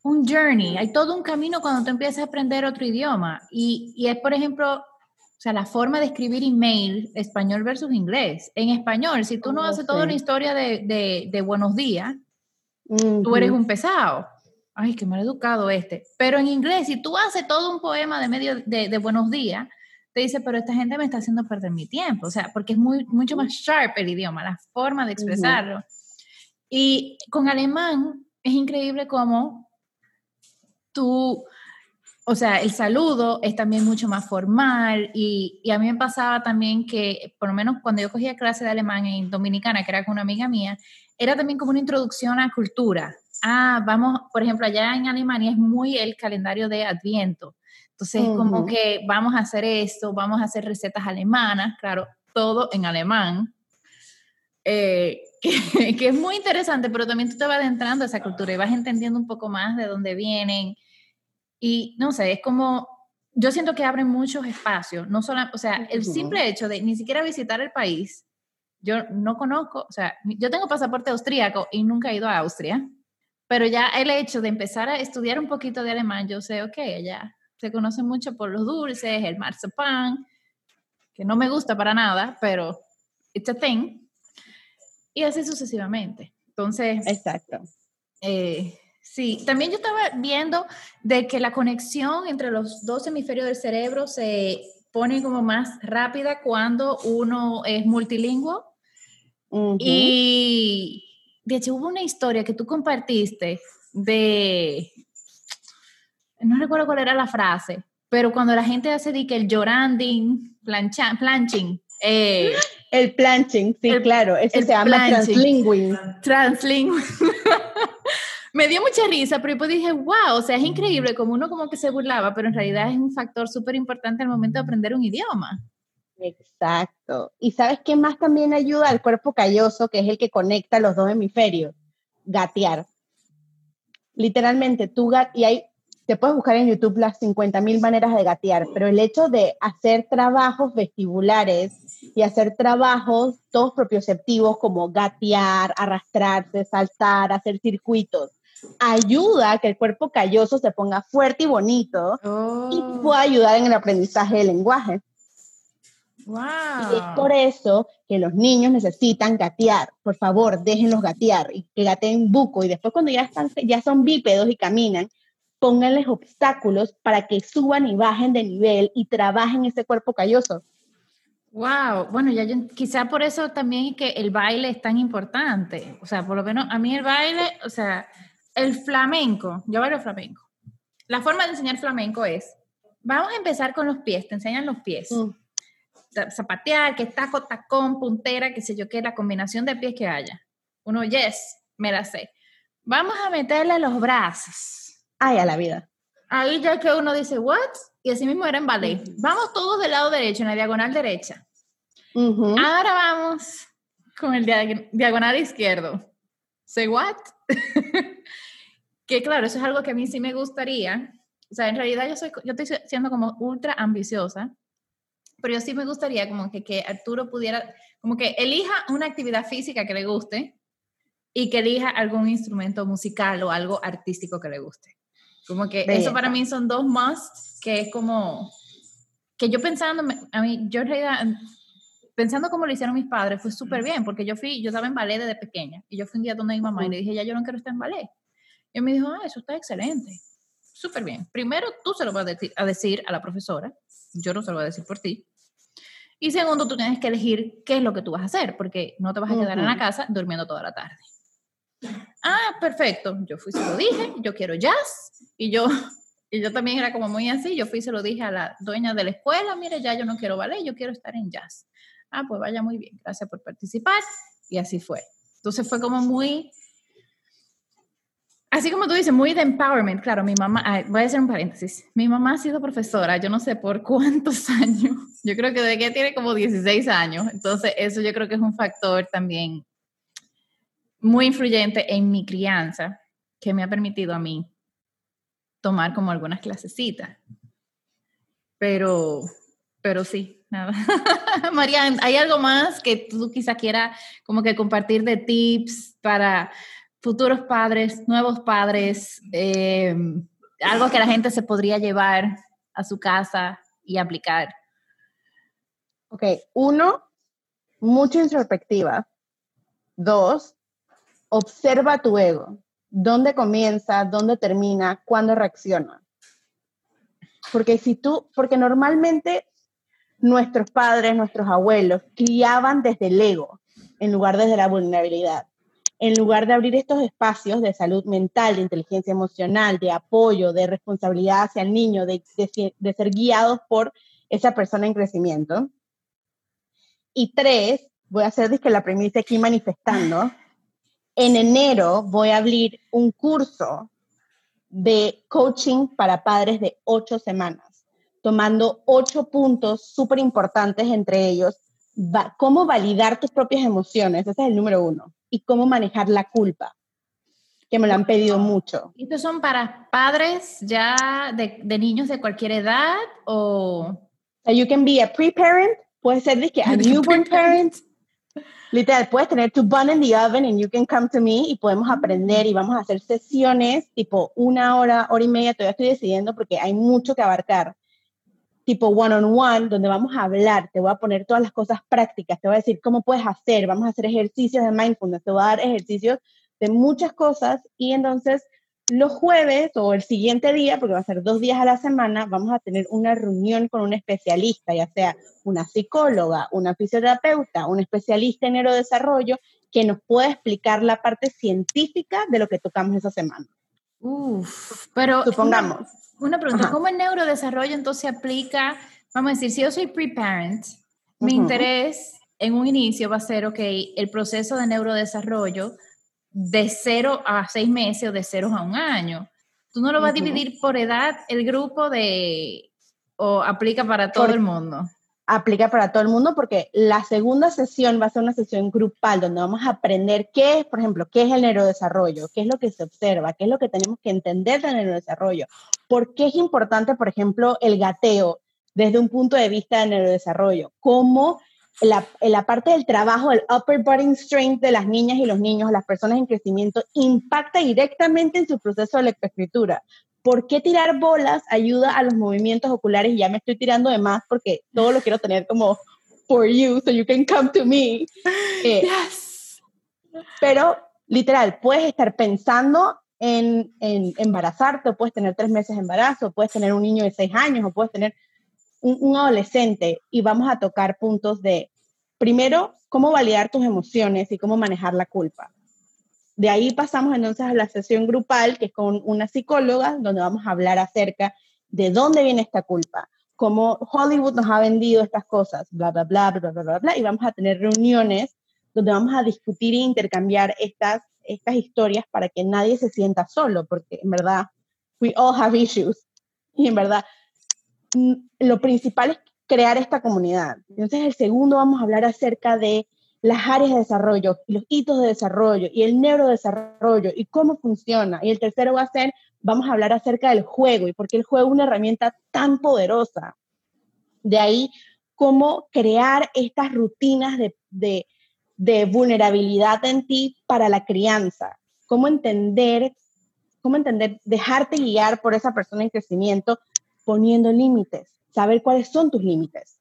un journey, hay todo un camino cuando tú empiezas a aprender otro idioma. Y, y, es, por ejemplo, o sea, la forma de escribir email español versus inglés. En español, si tú no oh, haces toda una historia de, de, de buenos días, tú eres un pesado. Ay, qué mal educado este. Pero en inglés, si tú haces todo un poema de medio de, de buenos días, te dice, pero esta gente me está haciendo perder mi tiempo. O sea, porque es muy, mucho más sharp el idioma, la forma de expresarlo. Y con alemán es increíble cómo tú, o sea, el saludo es también mucho más formal y, y, a mí me pasaba también que, por lo menos cuando yo cogía clase de alemán en Dominicana, que era con una amiga mía, era también como una introducción a cultura. Ah, vamos, por ejemplo, allá en Alemania es muy el calendario de Adviento. Entonces, como que vamos a hacer esto, vamos a hacer recetas alemanas, claro, todo en alemán. Eh, que, que, es muy interesante, pero también tú te vas adentrando a esa cultura y vas entendiendo un poco más de dónde vienen, y no sé, es como, yo siento que abren muchos espacios, no solo, o sea, el simple hecho de ni siquiera visitar el país, yo no conozco, o sea, yo tengo pasaporte austríaco y nunca he ido a Austria, pero ya el hecho de empezar a estudiar un poquito de alemán, yo sé, ok, ya se conoce mucho por los dulces, el marzipan, que no me gusta para nada, pero it's a thing, y así sucesivamente. Entonces, exacto. Eh, Sí, también yo estaba viendo de que la conexión entre los dos hemisferios del cerebro se pone como más rápida cuando uno es multilingüe. Y de hecho hubo una historia que tú compartiste de, no recuerdo cuál era la frase, pero cuando la gente hace de que el lloranding, planching, eh, el planching, sí, claro, eso se llama translinguing. Translinguing. me dio mucha risa, pero después dije, wow, o sea, es increíble como uno como que se burlaba, pero en realidad es un factor súper importante al momento de aprender un idioma. Exacto. ¿Y sabes qué más también ayuda al cuerpo calloso, que es el que conecta los dos hemisferios? Gatear. Literalmente, tú y hay, te puedes buscar en YouTube las 50.000 maneras de gatear, pero el hecho de hacer trabajos vestibulares y hacer trabajos todos propioceptivos como gatear, arrastrarse, saltar, hacer circuitos, ayuda a que el cuerpo calloso se ponga fuerte y bonito y oh. pueda ayudar en el aprendizaje del lenguaje. Wow. Y es por eso que los niños necesitan gatear. Por favor, déjenlos gatear y que gateen buco. Y después cuando ya, están, ya son bípedos y caminan, pónganles obstáculos para que suban y bajen de nivel y trabajen ese cuerpo calloso. Wow, bueno, ya yo, quizá por eso también que el baile es tan importante. O sea, por lo menos a mí el baile, o sea, el flamenco, yo bailo flamenco. La forma de enseñar flamenco es, vamos a empezar con los pies, te enseñan los pies. Mm. Zapatear, que taco, tacón, puntera, qué sé yo, qué, la combinación de pies que haya. Uno, yes, me la sé. Vamos a meterle los brazos. Ay, a la vida. Ahí ya que uno dice, what? Y así mismo era en ballet. Vamos todos del lado derecho, en la diagonal derecha. Ahora vamos con el diagonal izquierdo. Say what? que claro, eso es algo que a mí sí me gustaría. O sea, en realidad yo, soy, yo estoy siendo como ultra ambiciosa, pero yo sí me gustaría como que, que Arturo pudiera, como que elija una actividad física que le guste y que elija algún instrumento musical o algo artístico que le guste. Como que eso para mí son dos más que es como que yo pensando, a mí, yo en realidad pensando como lo hicieron mis padres, fue súper bien, porque yo fui, yo estaba en ballet desde pequeña, y yo fui un día donde mi mamá y le dije, ya yo no quiero estar en ballet. Y me dijo, ah, eso está excelente, súper bien. Primero, tú se lo vas a decir, a la profesora, yo no se lo voy a decir por ti. Y segundo, tú tienes que elegir qué es lo que tú vas a hacer, porque no te vas a quedar en la casa durmiendo toda la tarde. Ah, perfecto. Yo fui, se lo dije, yo quiero jazz. Y yo, y yo también era como muy así. Yo fui, se lo dije a la dueña de la escuela, mire, ya yo no quiero ballet, yo quiero estar en jazz ah, pues vaya muy bien, gracias por participar. Y así fue. Entonces fue como muy, así como tú dices, muy de empowerment. Claro, mi mamá, voy a hacer un paréntesis, mi mamá ha sido profesora, yo no sé por cuántos años, yo creo que desde que tiene como 16 años. Entonces eso yo creo que es un factor también muy influyente en mi crianza que me ha permitido a mí tomar como algunas clasecitas. Pero, pero sí, nada. Marian, ¿hay algo más que tú quizás quieras como que compartir de tips para futuros padres, nuevos padres, em, algo que la gente se podría llevar a su casa y aplicar? Ok, uno, mucha introspectiva. Dos, observa tu ego. ¿Dónde comienza? ¿Dónde termina? ¿Cuándo reacciona? Porque si tú, porque normalmente nuestros padres, nuestros abuelos, criaban desde el ego en lugar desde la vulnerabilidad. En lugar de abrir estos espacios de salud mental, de inteligencia emocional, de apoyo, de responsabilidad hacia el niño, de, ser guiados por esa persona en crecimiento. Y tres, voy a hacer que la premisa aquí manifestando. En enero voy a abrir un curso de coaching para padres de ocho semanas tomando ocho puntos súper importantes, entre ellos, cómo validar tus propias emociones, ese es el número uno, y cómo manejar la culpa, que me lo han pedido mucho. ¿Estos son para padres ya de, de niños de cualquier edad o...? So you can be a pre-parent, puede ser de que a newborn parent, literal, puedes tener tu bun in the oven and you can come to me y podemos aprender y vamos a hacer sesiones tipo una hora, hora y media, todavía estoy decidiendo porque hay mucho que abarcar. Tipo one-on-one, donde vamos a hablar, te voy a poner todas las cosas prácticas, te voy a decir cómo puedes hacer, vamos a hacer ejercicios de mindfulness, te voy a dar ejercicios de muchas cosas y entonces los jueves o el siguiente día, porque va a ser dos días a la semana, vamos a tener una reunión con un especialista, ya sea una psicóloga, una fisioterapeuta, un especialista en neurodesarrollo, que nos pueda explicar la parte científica de lo que tocamos esa semana. Uf, pero supongamos. Una pregunta, ¿cómo el neurodesarrollo entonces aplica, vamos a decir, si yo soy pre-parent, mi interés en un inicio va a ser, ok, el proceso de neurodesarrollo de cero a seis meses o de cero a un año. ¿Tú no lo vas a dividir por edad el grupo de, o aplica para todo el mundo? aplica para todo el mundo porque la segunda sesión va a ser una sesión grupal donde vamos a aprender qué es, por ejemplo, qué es el neurodesarrollo, qué es lo que se observa, qué es lo que tenemos que entender del neurodesarrollo, por qué es importante, por ejemplo, el gateo desde un punto de vista del neurodesarrollo, cómo la, la parte del trabajo, el upper body strength de las niñas y los niños, las personas en crecimiento, impacta directamente en su proceso de lectoescritura. ¿por qué tirar bolas ayuda a los movimientos oculares? Y ya me estoy tirando de más porque todo lo quiero tener como for you, so you can come to me. Eh, yes. Pero literal, puedes estar pensando en, en, embarazarte, o puedes tener tres meses de embarazo, puedes tener un niño de seis años, o puedes tener un, adolescente y vamos a tocar puntos de, primero, cómo validar tus emociones y cómo manejar la culpa. De ahí pasamos entonces a la sesión grupal, que es con una psicóloga, donde vamos a hablar acerca de dónde viene esta culpa, cómo Hollywood nos ha vendido estas cosas, bla, bla, bla, bla, bla, bla, bla, y vamos a tener reuniones donde vamos a discutir e intercambiar estas, estas historias para que nadie se sienta solo, porque en verdad, we all have issues. Y en verdad, lo principal es crear esta comunidad. Entonces, el segundo vamos a hablar acerca de las áreas de desarrollo, los hitos de desarrollo y el neurodesarrollo y cómo funciona. Y el tercero va a ser, vamos a hablar acerca del juego y por qué el juego es una herramienta tan poderosa. De ahí, cómo crear estas rutinas de, de, de vulnerabilidad en ti para la crianza. Cómo entender, cómo entender, dejarte guiar por esa persona en crecimiento poniendo límites, saber cuáles son tus límites.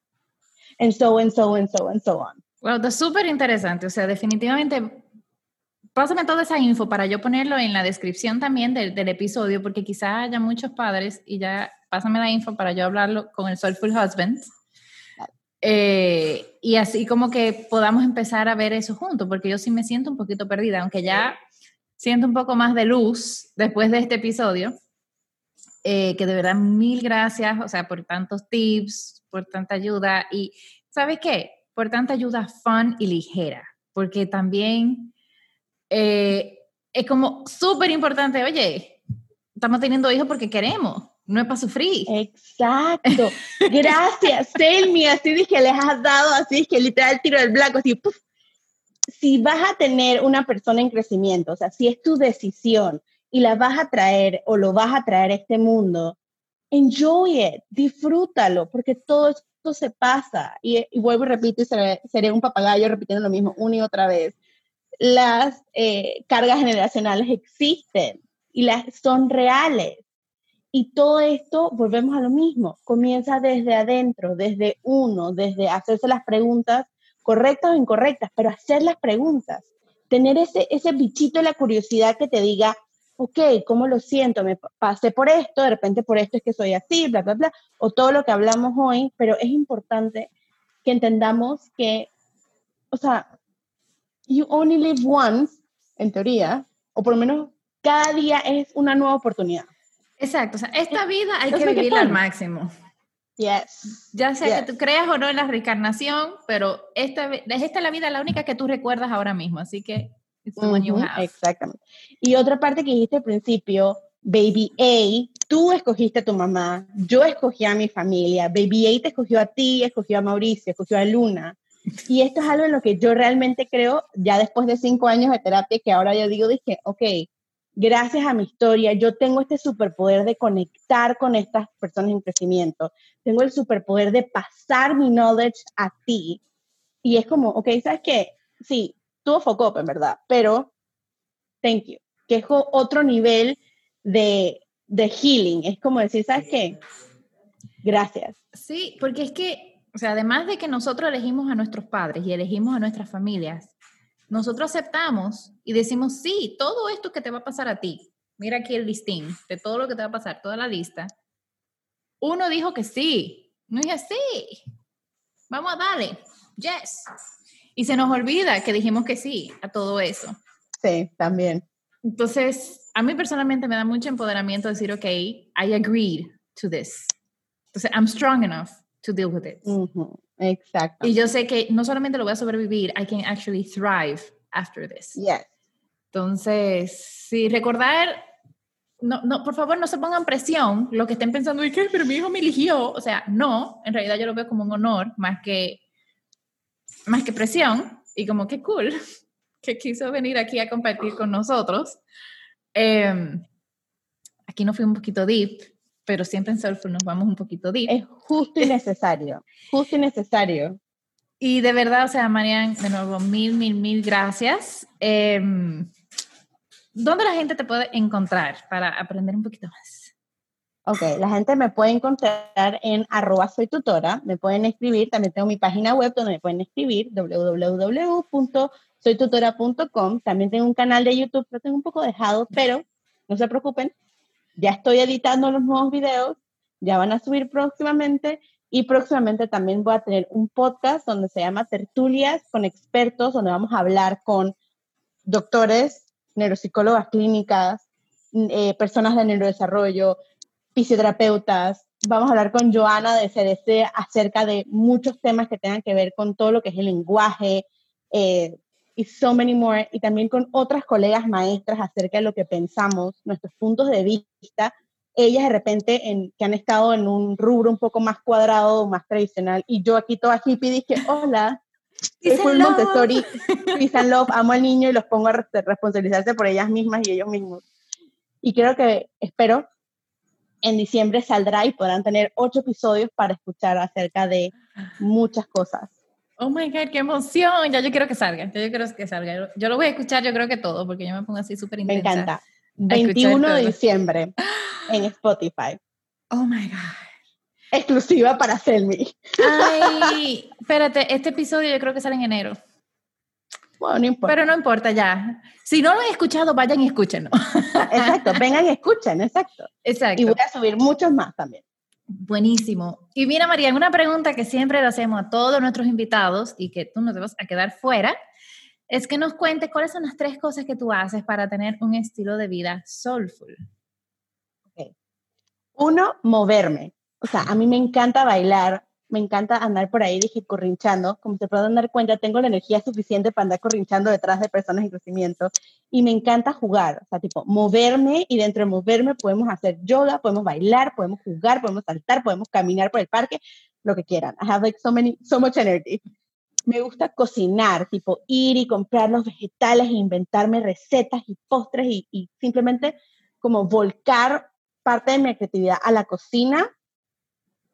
And so, and so, and so, and so on. Wow, está súper interesante. O sea, definitivamente, pásame toda esa info para yo ponerlo en la descripción también del, del episodio, porque quizá haya muchos padres y ya pásame la info para yo hablarlo con el Soulful Husband. Eh, y así como que podamos empezar a ver eso juntos, porque yo sí me siento un poquito perdida, aunque ya siento un poco más de luz después de este episodio. Eh, que de verdad mil gracias, o sea, por tantos tips, por tanta ayuda y, ¿sabe qué? por tanta ayuda fun y ligera, porque también eh, es como súper importante, oye, estamos teniendo hijos porque queremos, no es para sufrir. Exacto. Gracias, Selmi. Así dije, les has dado, así que literal tiro del blanco, así, Si vas a tener una persona en crecimiento, o sea, si es tu decisión y la vas a traer o lo vas a traer a este mundo, enjoy it, disfrútalo, porque todo es se pasa. Y, vuelvo y repito, y seré, un papagayo repitiendo lo mismo una y otra vez. Las eh, cargas generacionales existen y las son reales. Y todo esto, volvemos a lo mismo, comienza desde adentro, desde uno, desde hacerse las preguntas correctas o incorrectas, pero hacer las preguntas, tener ese, ese bichito de la curiosidad que te diga, ok, ¿cómo lo siento? Me pasé por esto, de repente por esto es que soy así, bla, bla, bla, o todo lo que hablamos hoy, pero es importante que entendamos que, o sea, you only live once, en teoría, o por lo menos cada día es una nueva oportunidad. Exacto, o sea, esta vida hay que vivirla al máximo. Yes. Ya sea que tú creas o no en la reencarnación, pero esta, esta es la vida la única que tú recuerdas ahora mismo, así que Exactamente. Y otra parte que dijiste al principio, Baby A, tú escogiste a tu mamá, yo escogí a mi familia, Baby A te escogió a ti, escogió a Mauricio, escogió a Luna. Y esto es algo en lo que yo realmente creo, ya después de cinco años de terapia, que ahora yo digo, dije, ok, gracias a mi historia, yo tengo este superpoder de conectar con estas personas en crecimiento. Tengo el superpoder de pasar mi knowledge a ti. Y es como, ok, ¿sabes qué? Sí, tuvo foco en verdad, pero thank you, que es otro nivel de, de healing. Es como decir, ¿sabes qué? Gracias. Sí, porque es que, o sea, además de que nosotros elegimos a nuestros padres y elegimos a nuestras familias, nosotros aceptamos y decimos, sí, todo esto que te va a pasar a ti, mira aquí el listín de todo lo que te va a pasar, toda la lista. Uno dijo que sí, no dije sí, vamos a darle, yes. Y se nos olvida que dijimos que sí a todo eso. Sí, también. Entonces, a mí personalmente me da mucho empoderamiento decir, ok, I agreed to this. Entonces, I'm strong enough to deal with it. Exacto. Y yo sé que no solamente lo voy a sobrevivir, I can actually thrive after this. Yes. Entonces, sí, recordar, no, no, por favor, no se pongan presión lo que estén pensando, ¿y qué? Pero mi hijo me eligió. O sea, no, en realidad yo lo veo como un honor, más que más que presión y como que cool que quiso venir aquí a compartir con nosotros. Em, aquí nos fui un poquito deep, pero siempre en Soulful nos vamos un poquito deep. Es justo y necesario, justo y necesario. Y de verdad, o sea, Marian, de nuevo, mil, mil, mil gracias. Em, ¿Dónde la gente te puede encontrar para aprender un poquito más? Ok, la gente me puede encontrar en arroba soy tutora, me pueden escribir, también tengo mi página web donde me pueden escribir, www.soytutora.com, también tengo un canal de YouTube, lo tengo un poco dejado, pero no se preocupen, ya estoy editando los nuevos videos, ya van a subir próximamente y próximamente también voy a tener un podcast donde se llama Tertulias con expertos, donde vamos a hablar con doctores, neuropsicólogas clínicas, eh, personas de neurodesarrollo, fisioterapeutas. Vamos a hablar con Joana de CDC acerca de muchos temas que tengan que ver con todo lo que es el lenguaje eh, y so many more. Y también con otras colegas maestras acerca de lo que pensamos, nuestros puntos de vista. Ellas de repente en, que han estado en un rubro un poco más cuadrado, más tradicional, y yo aquí toda hippie dije, hola, soy full Montessori, peace and love, amo al niño y los pongo a responsabilizarse por ellas mismas y ellos mismos. Y creo que, espero, en diciembre saldrá y podrán tener ocho episodios para escuchar acerca de muchas cosas. Oh my God, qué emoción. Ya yo quiero que salga. Ya yo quiero que salga. Yo lo voy a escuchar, yo creo que todo, porque yo me pongo así súper intensa. Me encanta. 21 de diciembre en Spotify. Oh my God. Exclusiva para Selmi. Ay, espérate, este episodio yo creo que sale en enero. Bueno, no importa. Pero no importa ya. Si no lo han escuchado, vayan y escúchenlo. Exacto, vengan y escuchen, exacto. Exacto. Y voy a subir muchos más también. Buenísimo. Y mira, María, una pregunta que siempre le hacemos a todos nuestros invitados y que tú no te vas a quedar fuera, es que nos cuentes cuáles son las tres cosas que tú haces para tener un estilo de vida soulful. Uno, moverme. O sea, a mí me encanta bailar, me encanta andar por ahí, dije, corrinchando. Como se pueden dar cuenta, tengo la energía suficiente para andar corrinchando detrás de personas en crecimiento. Y me encanta jugar, o sea, tipo, moverme y dentro de moverme podemos hacer yoga, podemos bailar, podemos jugar, podemos saltar, podemos caminar por el parque, lo que quieran. I have like so many, so much energy. Me gusta cocinar, tipo, ir y comprar los vegetales e inventarme recetas y postres y, y simplemente como volcar parte de mi creatividad a la cocina.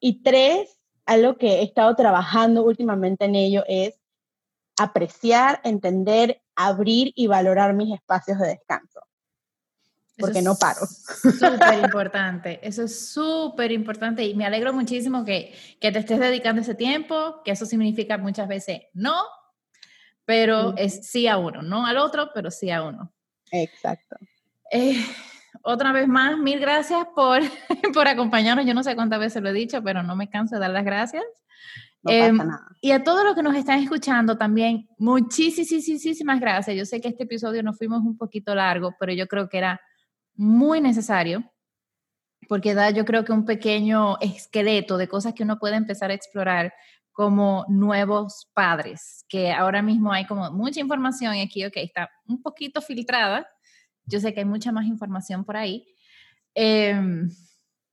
Y tres, algo que he estado trabajando últimamente en ello es apreciar, entender, abrir y valorar mis espacios de descanso. Porque no paro. Súper importante, eso es súper importante y me alegro muchísimo que, que, te estés dedicando ese tiempo, que eso significa muchas veces no, pero es sí a uno, no al otro, pero sí a uno. Exacto. Eh, otra vez más, mil gracias por, por acompañarnos. Yo no sé cuántas veces lo he dicho, pero no me canso de dar las gracias. No pasa em, nada. Y a todos los que nos están escuchando también, muchísimas gracias. Yo sé que este episodio nos fuimos un poquito largo, pero yo creo que era muy necesario porque da yo creo que un pequeño esqueleto de cosas que uno puede empezar a explorar como nuevos padres, que ahora mismo hay como mucha información y aquí, ok, está un poquito filtrada, yo sé que hay mucha más información por ahí, em,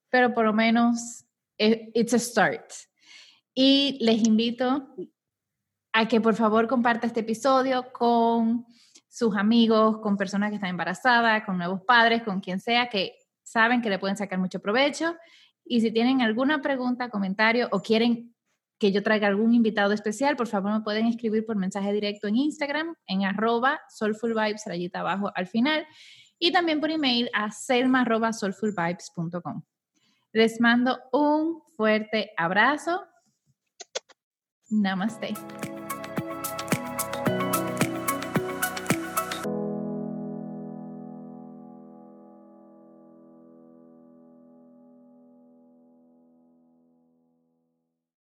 pero por lo menos eh, it's a start. Y les invito a que por favor comparta este episodio con sus amigos, con personas que están embarazadas, con nuevos padres, con quien sea que saben que le pueden sacar mucho provecho. Y si tienen alguna pregunta, comentario o quieren que yo traiga algún invitado especial, por favor me pueden escribir por mensaje directo en Instagram, en arroba soulfulvibes, rayita abajo al final, y también por email a selma soulfulvibes.com. Les mando un fuerte abrazo. Namaste.